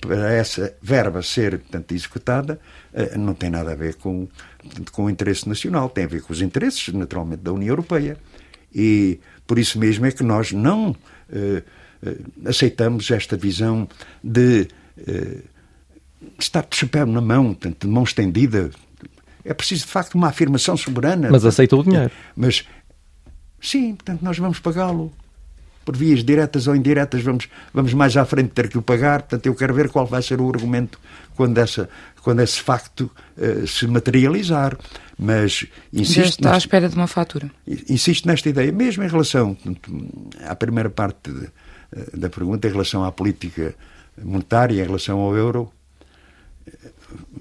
Speaker 2: para essa verba ser, portanto, executada eh, não tem nada a ver com, portanto, com o interesse nacional, tem a ver com os interesses, naturalmente, da União Europeia. E por isso mesmo é que nós não uh, aceitamos esta visão de uh, estar de chapéu na mão, portanto, de mão estendida. É preciso, de facto, uma afirmação soberana.
Speaker 1: Mas aceita o dinheiro.
Speaker 2: Mas Sim, portanto, nós vamos pagá-lo. Por vias diretas ou indiretas, vamos, vamos mais à frente ter que o pagar. Portanto, eu quero ver qual vai ser o argumento quando, essa, quando esse facto uh, se materializar. Mas insisto. Já
Speaker 4: está nesta, à espera de uma fatura.
Speaker 2: Insisto nesta ideia, mesmo em relação à primeira parte de, uh, da pergunta, em relação à política monetária, em relação ao euro, eh,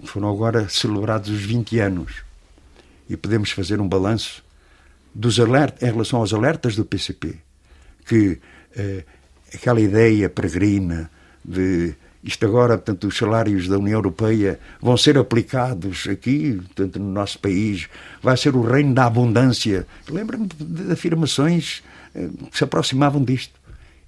Speaker 2: foram agora celebrados os 20 anos. E podemos fazer um balanço dos alertas, em relação aos alertas do PCP, que eh, aquela ideia peregrina de isto agora, portanto, os salários da União Europeia vão ser aplicados aqui, portanto, no nosso país, vai ser o reino da abundância. Lembro-me de afirmações eh, que se aproximavam disto.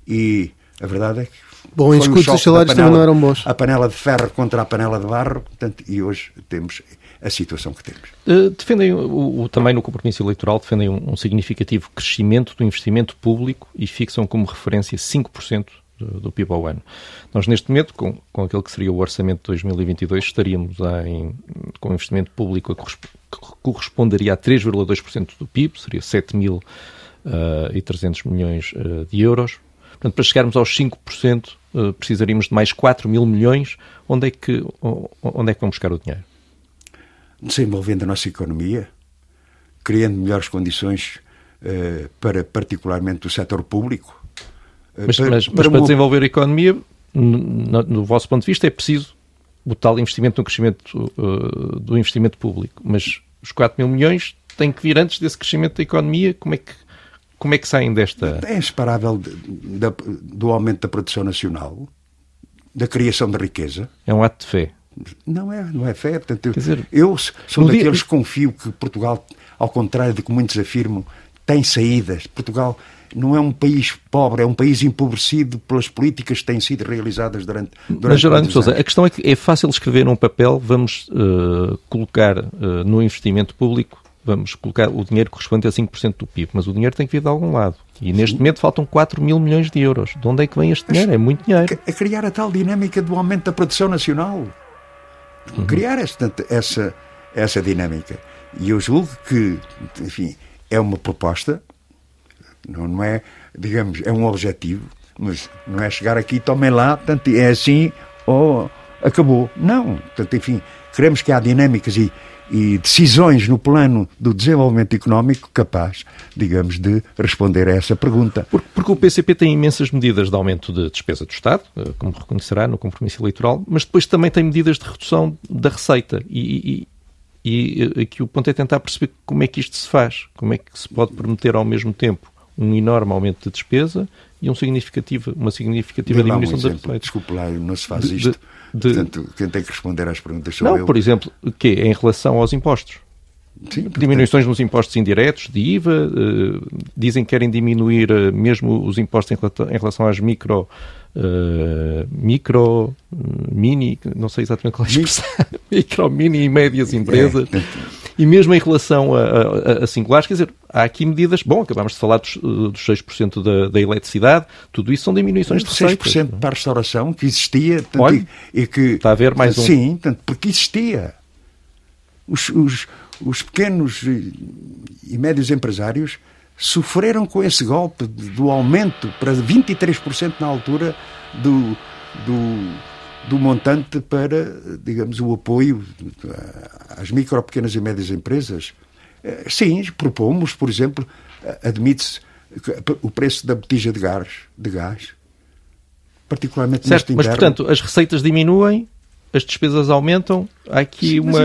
Speaker 2: E a verdade é que.
Speaker 3: Bom, em escudos os salários panela, também não eram bons.
Speaker 2: A panela de ferro contra a panela de barro, portanto, e hoje temos a situação que temos.
Speaker 1: Uh, defendem, o, o, também no compromisso eleitoral, defendem um, um, significativo crescimento do investimento público e fixam como referência 5% do, do PIB ao ano. Nós, neste momento, com, com aquele que seria o orçamento de 2022, estaríamos em, com investimento público que corresponderia a 3,2% do PIB, seria 7.300 uh, eh, milhões uh, de euros. Portanto, para chegarmos aos 5%, uh, precisaríamos de mais 4 mil milhões. Onde é que, onde é que vamos buscar o dinheiro?
Speaker 2: Desenvolvendo a nossa economia, criando melhores condições uh, para, particularmente, o setor público.
Speaker 1: Uh, mas, para, mas, para, mas para desenvolver a economia no, no, vosso ponto de vista, é preciso o tal investimento no crescimento uh, do investimento público, mas os 4 mil milhões têm que vir antes desse crescimento da economia. Como é que, como é que saem desta.
Speaker 2: É inseparável de, de, do aumento da produção nacional, da criação de riqueza.
Speaker 1: É um ato de fé.
Speaker 2: Não é, não é fé. Portanto, dizer, eu sou daqueles dia... que confio que Portugal, ao contrário do que muitos afirmam, tem saídas. Portugal não é um país pobre, é um país empobrecido pelas políticas que têm sido realizadas durante, durante
Speaker 1: Mas, Jerónimo Sousa, a questão é que é fácil escrever num papel, vamos uh, colocar uh, no investimento público, vamos colocar o dinheiro correspondente a 5% do PIB, mas o dinheiro tem que vir de algum lado. E neste Sim. momento faltam 4 mil milhões de euros. De onde é que vem este dinheiro? Mas, é muito dinheiro.
Speaker 2: A criar a tal dinâmica do aumento da produção nacional. Uhum. Criar esta, essa, essa dinâmica. E eu julgo que, enfim, é uma proposta não, não é, digamos, é um objetivo, mas não é chegar aqui, tomem lá, portanto, é assim ou acabou. Não, portanto, enfim, queremos que há dinâmicas e, e decisões no plano do desenvolvimento económico capaz, digamos, de responder a essa pergunta.
Speaker 1: Porque, porque, o PCP tem imensas medidas de aumento de despesa do Estado, eh, como reconhecerá no compromisso eleitoral, mas depois também tem medidas de redução da receita. E, e, e aqui o ponto é tentar perceber como é que isto se faz, como é que se pode prometer ao mesmo tempo um enorme aumento de despesa e um significativo, uma significativa diminuição um da receita.
Speaker 2: Desculpe lá, não se faz isto. De, de, Portanto, quem tem que responder às perguntas sou
Speaker 1: não,
Speaker 2: eu.
Speaker 1: por exemplo, que em relação aos impostos. Sim, Diminuições nos impostos indiretos, de IVA, uh, dizem que querem diminuir uh, mesmo os impostos em, em relação às micro, uh, micro, mini, não sei exatamente qual é a expressão, micro, mini e médias empresas. É, e mesmo em relação a, a, a, singulares, quer dizer, há aqui medidas, bom, acabámos de falar dos, dos 6% da, da eletricidade, tudo isso são diminuições de receitas.
Speaker 2: 6% para a restauração, que existia, tanto, Olha,
Speaker 1: e, que... Está a haver mais um...
Speaker 2: Sim, tanto, porque existia. Os, os, os pequenos e médios empresários sofreram com esse golpe do aumento para 23% na altura do, do do montante para, digamos, o apoio às micro, pequenas e médias empresas. Eh, sim, propomos, por exemplo, admite-se o preço da botija de gás, de gás particularmente
Speaker 1: certo,
Speaker 2: neste
Speaker 1: inverno. Mas, portanto, as receitas diminuem, as despesas aumentam, há aqui Sim, uma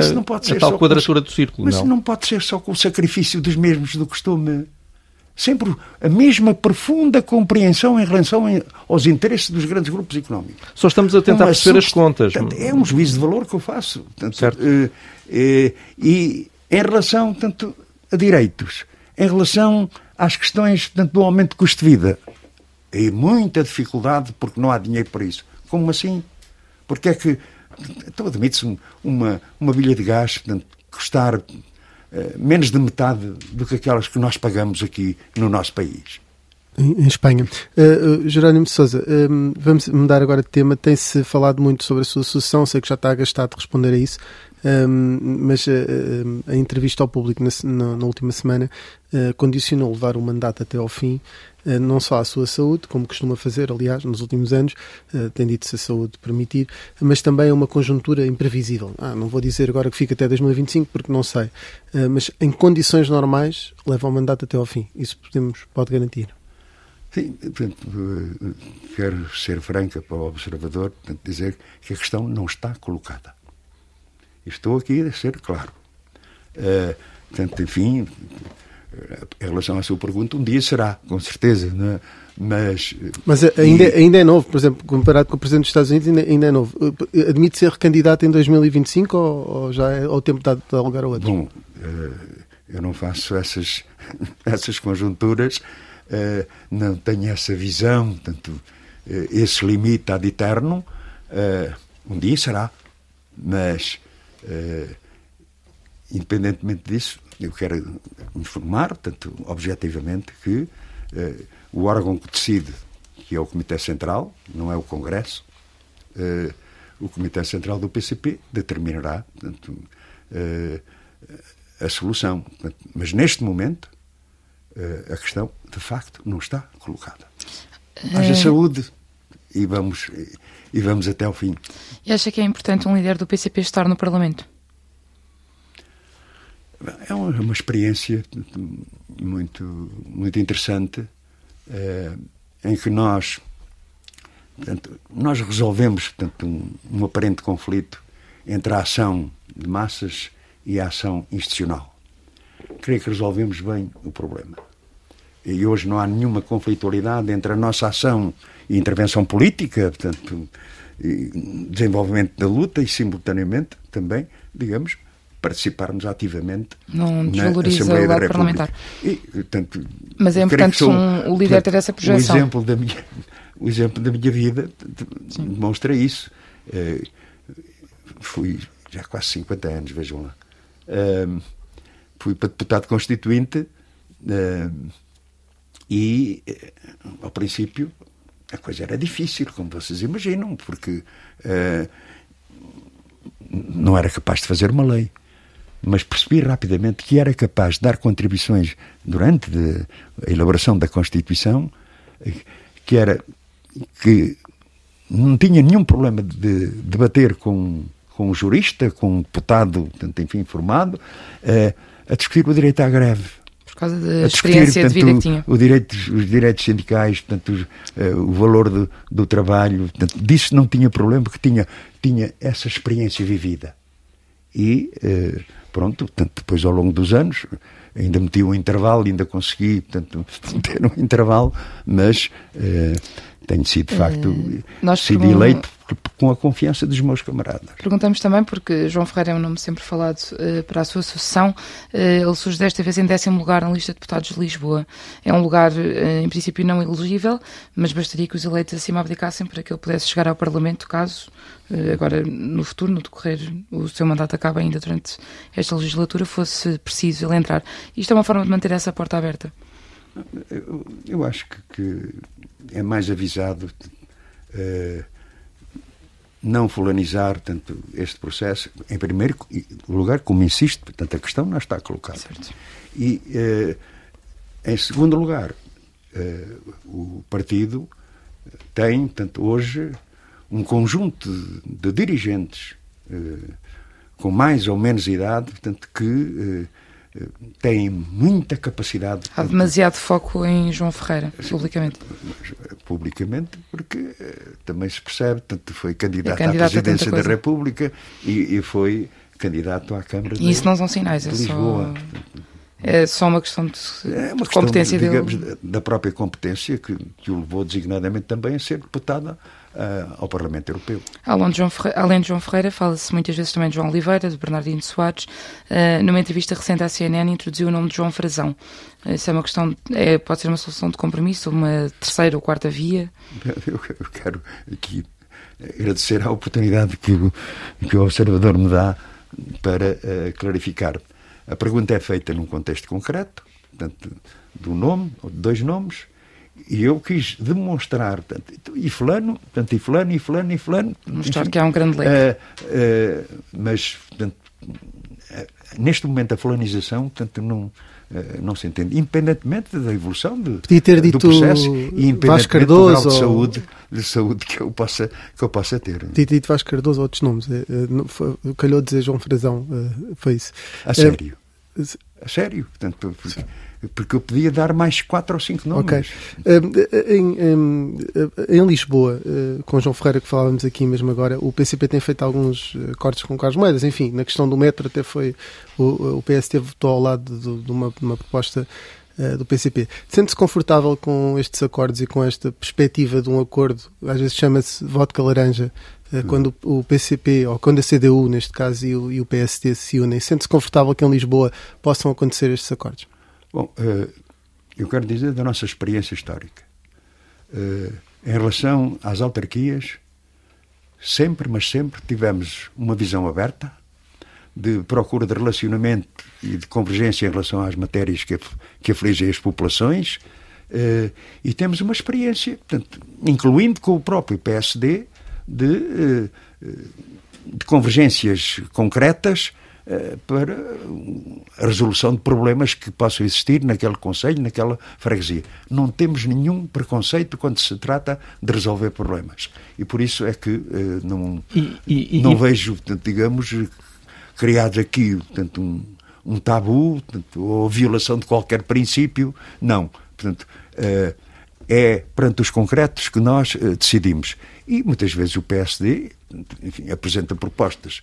Speaker 1: tal quadratura
Speaker 2: com,
Speaker 1: do círculo.
Speaker 2: Mas
Speaker 1: não.
Speaker 2: não pode ser só com o sacrifício dos mesmos do costume sempre a mesma profunda compreensão em relação aos interesses dos grandes grupos económicos.
Speaker 1: Só estamos a tentar perceber as contas.
Speaker 2: É um juízo de valor que eu faço. Portanto, certo. Uh, uh, e em relação tanto a direitos, em relação às questões tanto do aumento de custo de vida, e muita dificuldade porque não há dinheiro para isso. Como assim? Porque é que então admite-se uma, uma bilha de gás portanto, custar eh, menos de metade do que aquelas que nós pagamos aqui no nosso país.
Speaker 3: Em Espanha. Uh, Jerónimo de Souza, uh, vamos mudar agora de tema. Tem-se falado muito sobre a sua sucessão, sei que já está agastado de responder a isso, mas uh, a entrevista ao público na, na, na última semana condicionou levar o mandato até ao fim eh, não só à sua saúde, como costuma fazer, aliás, nos últimos anos, tem dito-se a saúde permitir, mas também a uma conjuntura imprevisível. Ah, não vou dizer agora que fica até 2025, porque não sei, mas em condições normais leva o mandato até ao fim. Isso podemos, pode garantir.
Speaker 2: Sim, portanto, quero ser franca para o observador, portanto, dizer que a questão não está colocada. Estou aqui a ser claro. Uh, portanto, enfim, em relação à sua pergunta, um dia será, com certeza, é? mas...
Speaker 3: Mas ainda, e... ainda é novo, por exemplo, comparado com o Presidente dos Estados Unidos, ainda, ainda é novo. Admite ser recandidato em 2025 ou, ou já é o tempo de dar lugar a outro?
Speaker 2: Bom, eh, eu não faço essas, essas conjunturas, não tenho essa visão, portanto, eh, esse limite ad eterno, um dia será, mas independentemente disso, eu quero informar, tanto objetivamente, que eh, o órgão que decide, que é o Comitê Central, não é o Congresso, eh, o Comitê Central do PCP determinará portanto, a solução. Mas neste momento, a questão, de facto, não está colocada. Haja saúde e vamos, e vamos até ao fim.
Speaker 4: E acha que é importante um líder do PCP estar no Parlamento?
Speaker 2: É uma, uma experiência muito, muito interessante é, em que nós portanto, nós resolvemos portanto, um, um aparente conflito entre a ação de massas e a ação institucional. Creio que resolvemos bem o problema. E hoje não há nenhuma conflitualidade entre a nossa ação e intervenção política, portanto, desenvolvimento da luta e, simultaneamente, também, digamos, participarmos ativamente
Speaker 4: não desvaloriza na Assembleia lado parlamentar.
Speaker 2: E, portanto,
Speaker 4: Mas é importante sou, um, o líder portanto, ter essa projeção.
Speaker 2: O exemplo da minha, o exemplo da minha vida Sim. demonstra isso. Uh, fui já há quase 50 anos, vejam lá. Uh, fui para deputado constituinte uh, e, ao princípio, a coisa era difícil, como vocês imaginam, porque não era capaz de fazer uma lei mas percebi rapidamente que era capaz de dar contribuições durante a elaboração da Constituição, que era que não tinha nenhum problema de debater com, com um jurista, com um deputado, enfim, formado, eh, a discutir o direito à greve.
Speaker 4: Por causa da experiência portanto, de vida que tinha.
Speaker 2: O direito, os direitos sindicais, portanto, uh, o valor do, do trabalho, portanto, disso não tinha problema, porque tinha, tinha essa experiência vivida. E uh, pronto, portanto, depois ao longo dos anos ainda meti um intervalo, ainda consegui portanto, ter um intervalo, mas uh, tenho sido de facto uh, sido eleito com a confiança dos meus camaradas.
Speaker 4: Perguntamos também, porque João Ferreira é um nome sempre falado uh, para a sua sucessão, uh, ele surge desta vez em décimo lugar na lista de deputados de Lisboa. É um lugar, uh, em princípio, não elegível, mas bastaria que os eleitos acima abdicassem para que ele pudesse chegar ao Parlamento, caso agora no futuro, no decorrer, o seu mandato acaba ainda durante esta legislatura, fosse preciso ele entrar. Isto é uma forma de manter essa porta aberta?
Speaker 2: Eu, eu acho que, que, é mais avisado não fulanizar tanto este processo, em primeiro lugar, como insisto, portanto, a questão não está colocada. Certo. E, eh, em segundo lugar, eh, o partido tem, portanto, hoje, um conjunto de, de dirigentes eh, com mais ou menos idade, portanto, que têm muita capacidade.
Speaker 4: Há demasiado foco em João Ferreira, publicamente.
Speaker 2: Publicamente, porque eh, também se percebe, tanto foi candidato, é candidato à presidência da República e, e, foi candidato à Câmara
Speaker 4: e de isso não são sinais, é Lisboa. só... É só uma questão de, é uma de competência
Speaker 2: digamos,
Speaker 4: dele.
Speaker 2: da própria competência que, que o levou designadamente também a ser deputada uh, ao Parlamento Europeu.
Speaker 4: Além de João Ferreira, Ferreira fala-se muitas vezes também de João Oliveira, de Bernardino Soares. Uh, numa entrevista recente à CNN, introduziu o nome de João Frazão. Isso é uma questão, é, pode ser uma solução de compromisso, uma terceira ou quarta via?
Speaker 2: Eu, eu quero aqui agradecer a oportunidade que o, que o observador me dá para uh, clarificar. A pergunta é feita num contexto concreto, portanto, do nome, ou de dois nomes, e eu quis demonstrar, portanto, e fulano, portanto, e fulano, e fulano, e fulano.
Speaker 4: Mostrar enfim, que há um grande leque. Uh,
Speaker 2: uh, mas, portanto, uh, neste momento a fulanização, portanto, não, não se entende. Independentemente da evolução de,
Speaker 3: Podia ter dito do processo e independentemente Cardoso, do grau
Speaker 2: de saúde, de saúde que, eu possa, que eu possa ter.
Speaker 3: Podia ter dito Vasco Cardoso ou outros nomes. Calhou dizer João Frazão, foi isso.
Speaker 2: A sério. A sério. Portanto, porque, porque eu podia dar mais quatro ou cinco nomes. Ok.
Speaker 3: em, em, em, Lisboa, com João Ferreira, que falávamos aqui mesmo agora, o PCP tem feito alguns cortes com Carlos Moedas. Enfim, na questão do metro, até foi. O, o PST votou ao lado de, de, uma, de uma proposta do PCP. Sente-se confortável com estes acordos e com esta perspectiva de um acordo? Às vezes chama-se vodka laranja. Quando o PCP, ou quando a CDU, neste caso, e o, e o PST se unem, sente-se confortável que em Lisboa possam acontecer estes acordos?
Speaker 2: Bom, eh, eu quero dizer da nossa experiência histórica. Eh, em relação às autarquias, sempre, mas sempre tivemos uma visão aberta de procura de relacionamento e de convergência em relação às matérias que, que afligem as populações eh, e temos uma experiência, portanto, incluindo com o próprio PSD, de, de convergências concretas para a resolução de problemas que possam existir naquele Conselho, naquela freguesia. Não temos nenhum preconceito quando se trata de resolver problemas. E por isso é que uh, não, e, e, não e... vejo, digamos, criado aqui portanto, um, um tabu portanto, ou violação de qualquer princípio. Não. Portanto, é perante os concretos que nós decidimos. E muitas vezes o PSD enfim, apresenta propostas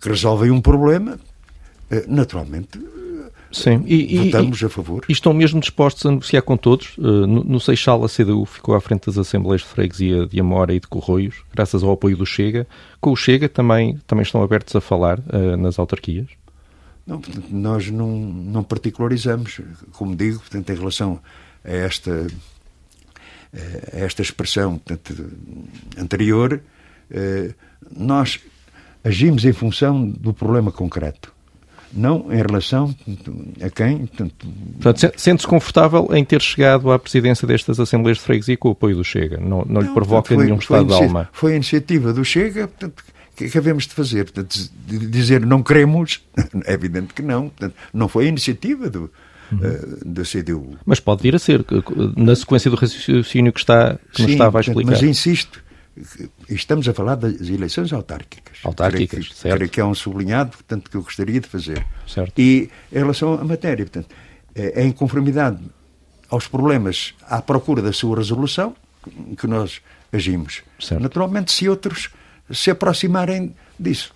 Speaker 2: que resolvem um problema, uh, naturalmente.
Speaker 1: Sim. E,
Speaker 2: votamos
Speaker 1: e,
Speaker 2: a favor.
Speaker 1: E estão mesmo dispostos a negociar com todos? Uh, no, no Seixal, a CDU ficou à frente das Assembleias de Freguesia de Amora e de Corroios, graças ao apoio do Chega. Com o Chega também, também estão abertos a falar nas autarquias?
Speaker 2: Não, portanto, nós não, não particularizamos, como digo, portanto, em relação a esta, a esta expressão portanto, anterior, eh, nós agimos em função do problema concreto, não em relação a quem. Portanto,
Speaker 1: sente-se confortável em ter chegado à presidência destas Assembleias de Freguesia com o apoio do Chega? Não, não, não lhe provoca portanto, foi, nenhum estado de alma?
Speaker 2: Foi a iniciativa do Chega, portanto, que acabemos de fazer? Portanto, dizer não queremos, é evidente que não. Portanto, não foi a iniciativa do, uhum. uh, da CDU.
Speaker 1: Mas pode vir a ser, na sequência do raciocínio que, está, que nos estava a explicar.
Speaker 2: Mas insisto, estamos a falar das eleições autárquicas.
Speaker 1: Autárquicas,
Speaker 2: creio que,
Speaker 1: certo.
Speaker 2: Creio que é um sublinhado, portanto, que eu gostaria de fazer.
Speaker 1: Certo.
Speaker 2: E em relação à matéria, portanto, é, em conformidade aos problemas à procura da sua resolução que nós agimos.
Speaker 1: Certo.
Speaker 2: Naturalmente, se outros se aproximarem disso.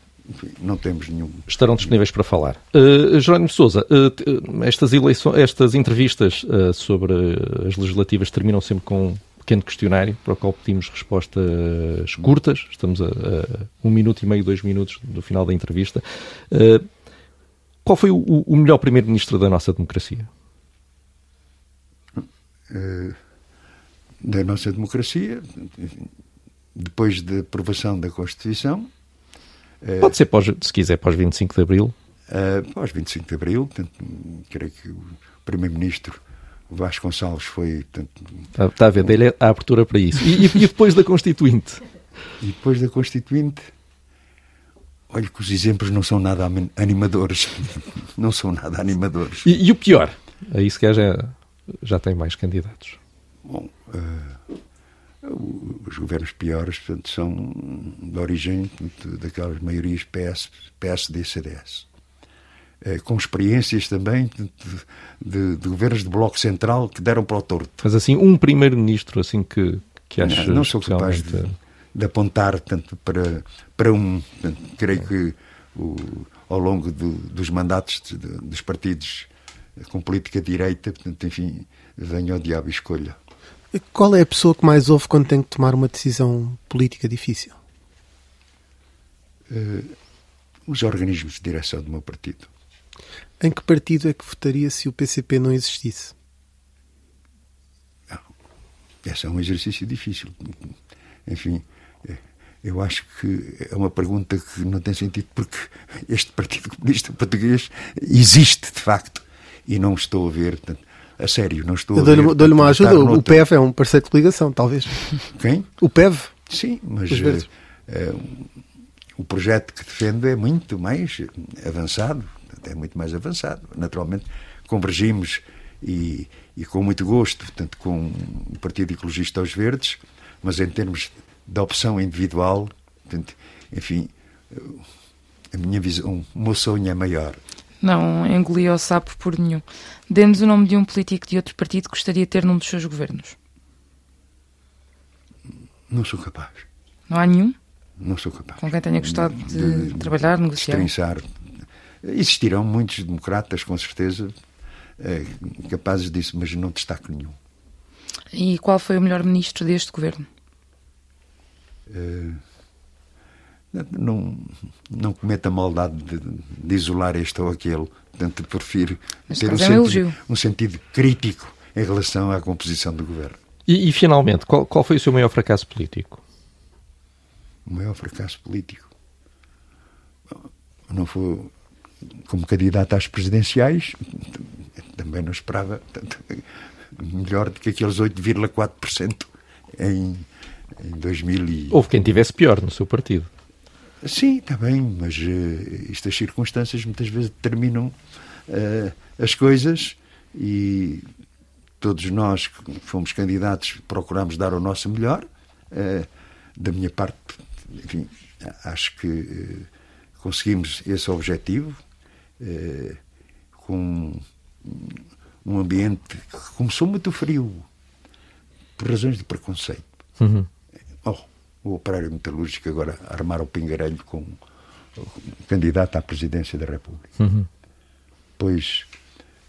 Speaker 2: não temos nenhum.
Speaker 1: Estarão disponíveis para falar. Uh, Jerónimo Souza, uh, estas, eleições, estas entrevistas uh, sobre as legislativas terminam sempre com pequeno questionário para o qual pedimos respostas curtas. Estamos a, a, um minuto e meio, dois minutos do final da entrevista. Uh, qual foi o, o melhor primeiro-ministro da nossa democracia?
Speaker 2: da nossa democracia, depois da aprovação da Constituição.
Speaker 1: Pode ser, pós, se quiser, pós 25 de Abril.
Speaker 2: Uh, pós 25 de Abril, portanto, creio que o Primeiro-Ministro Vasconcelos foi. Portanto,
Speaker 1: está, está a ver, dele a abertura para isso. E, e, depois da Constituinte?
Speaker 2: E depois da Constituinte, olha que os exemplos não são nada animadores. não são nada animadores.
Speaker 1: E, e o pior? Aí se calhar já, já tem mais candidatos.
Speaker 2: Bom, uh, os governos piores portanto, são de origem daquelas maiorias PS, PSD e CDS. É, com experiências também de, de, de, governos de bloco central que deram para o torto.
Speaker 1: Mas assim, um primeiro-ministro assim que, que acha
Speaker 2: Não, não sou capaz de, de, apontar tanto para, para um. Portanto, creio que o, ao longo do, dos mandatos dos partidos com política direita, portanto, enfim, venha ao diabo e escolha.
Speaker 3: Qual é a pessoa que mais ouve quando tem que tomar uma decisão política difícil?
Speaker 2: Uh, os organismos de direção do meu partido.
Speaker 3: Em que partido é que votaria se o PCP não existisse?
Speaker 2: Não, esse é um exercício difícil. Enfim, eh, eu acho que é uma pergunta que não tem sentido porque este Partido Comunista Português existe de facto e não estou a ver. Portanto, a sério, não estou
Speaker 3: dou-lhe, a ver... Dou-lhe uma ajuda, o PEV é um parceiro de coligação, talvez.
Speaker 2: Quem?
Speaker 3: O PEV.
Speaker 2: Sim, mas uh, uh, o projeto que defendo é muito mais avançado, é muito mais avançado. Naturalmente, convergimos e, e com muito gosto, portanto, com o Partido Ecologista aos Verdes, mas em termos de opção individual, portanto, enfim, a minha visão, o meu sonho é maior.
Speaker 4: Não engoli o sapo por nenhum. Dê-nos o nome de um político de outro partido que gostaria de ter num dos seus governos.
Speaker 2: Não sou capaz.
Speaker 4: Não há nenhum?
Speaker 2: Não sou capaz.
Speaker 4: Com quem tenha gostado de, de, de trabalhar, negociar?
Speaker 2: Destrinçar. Existirão muitos democratas, com certeza, eh, capazes disso, mas não destaco nenhum.
Speaker 4: E qual foi o melhor ministro deste governo?
Speaker 2: Uh, não, não cometa a maldade de, de, isolar este ou aquele. Portanto, prefiro
Speaker 4: Neste
Speaker 2: ter um,
Speaker 4: é
Speaker 2: sentido, um sentido crítico em relação à composição do governo.
Speaker 1: E, e finalmente, qual, qual, foi o seu maior fracasso político?
Speaker 2: O maior fracasso político? Não foi como candidato às presidenciais, também não esperava tanto, melhor do que aqueles 8,4% em, em 2000 e...
Speaker 1: Houve quem tivesse pior no seu partido.
Speaker 2: Sim, está bem, mas uh, estas circunstâncias muitas vezes determinam uh, as coisas e todos nós que fomos candidatos procuramos dar o nosso melhor. Uh, da minha parte, enfim, acho que conseguimos esse objetivo com um ambiente que começou muito frio, por razões de preconceito.
Speaker 1: Uhum.
Speaker 2: Oh, o operário metalúrgico agora armar o pingarelho com candidato à presidência da República.
Speaker 1: Uhum.
Speaker 2: Pois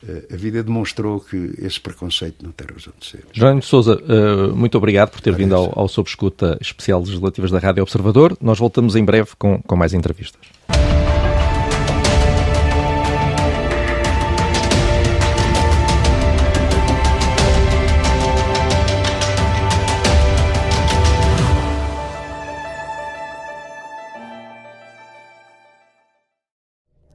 Speaker 2: eh, a vida demonstrou que esse preconceito não tem razão de ser.
Speaker 1: Jerónimo de Souza, uh, muito obrigado por ter vindo ao, ao Sob Escuta Especial Legislativas da Rádio Observador. Nós voltamos em breve com, com mais entrevistas.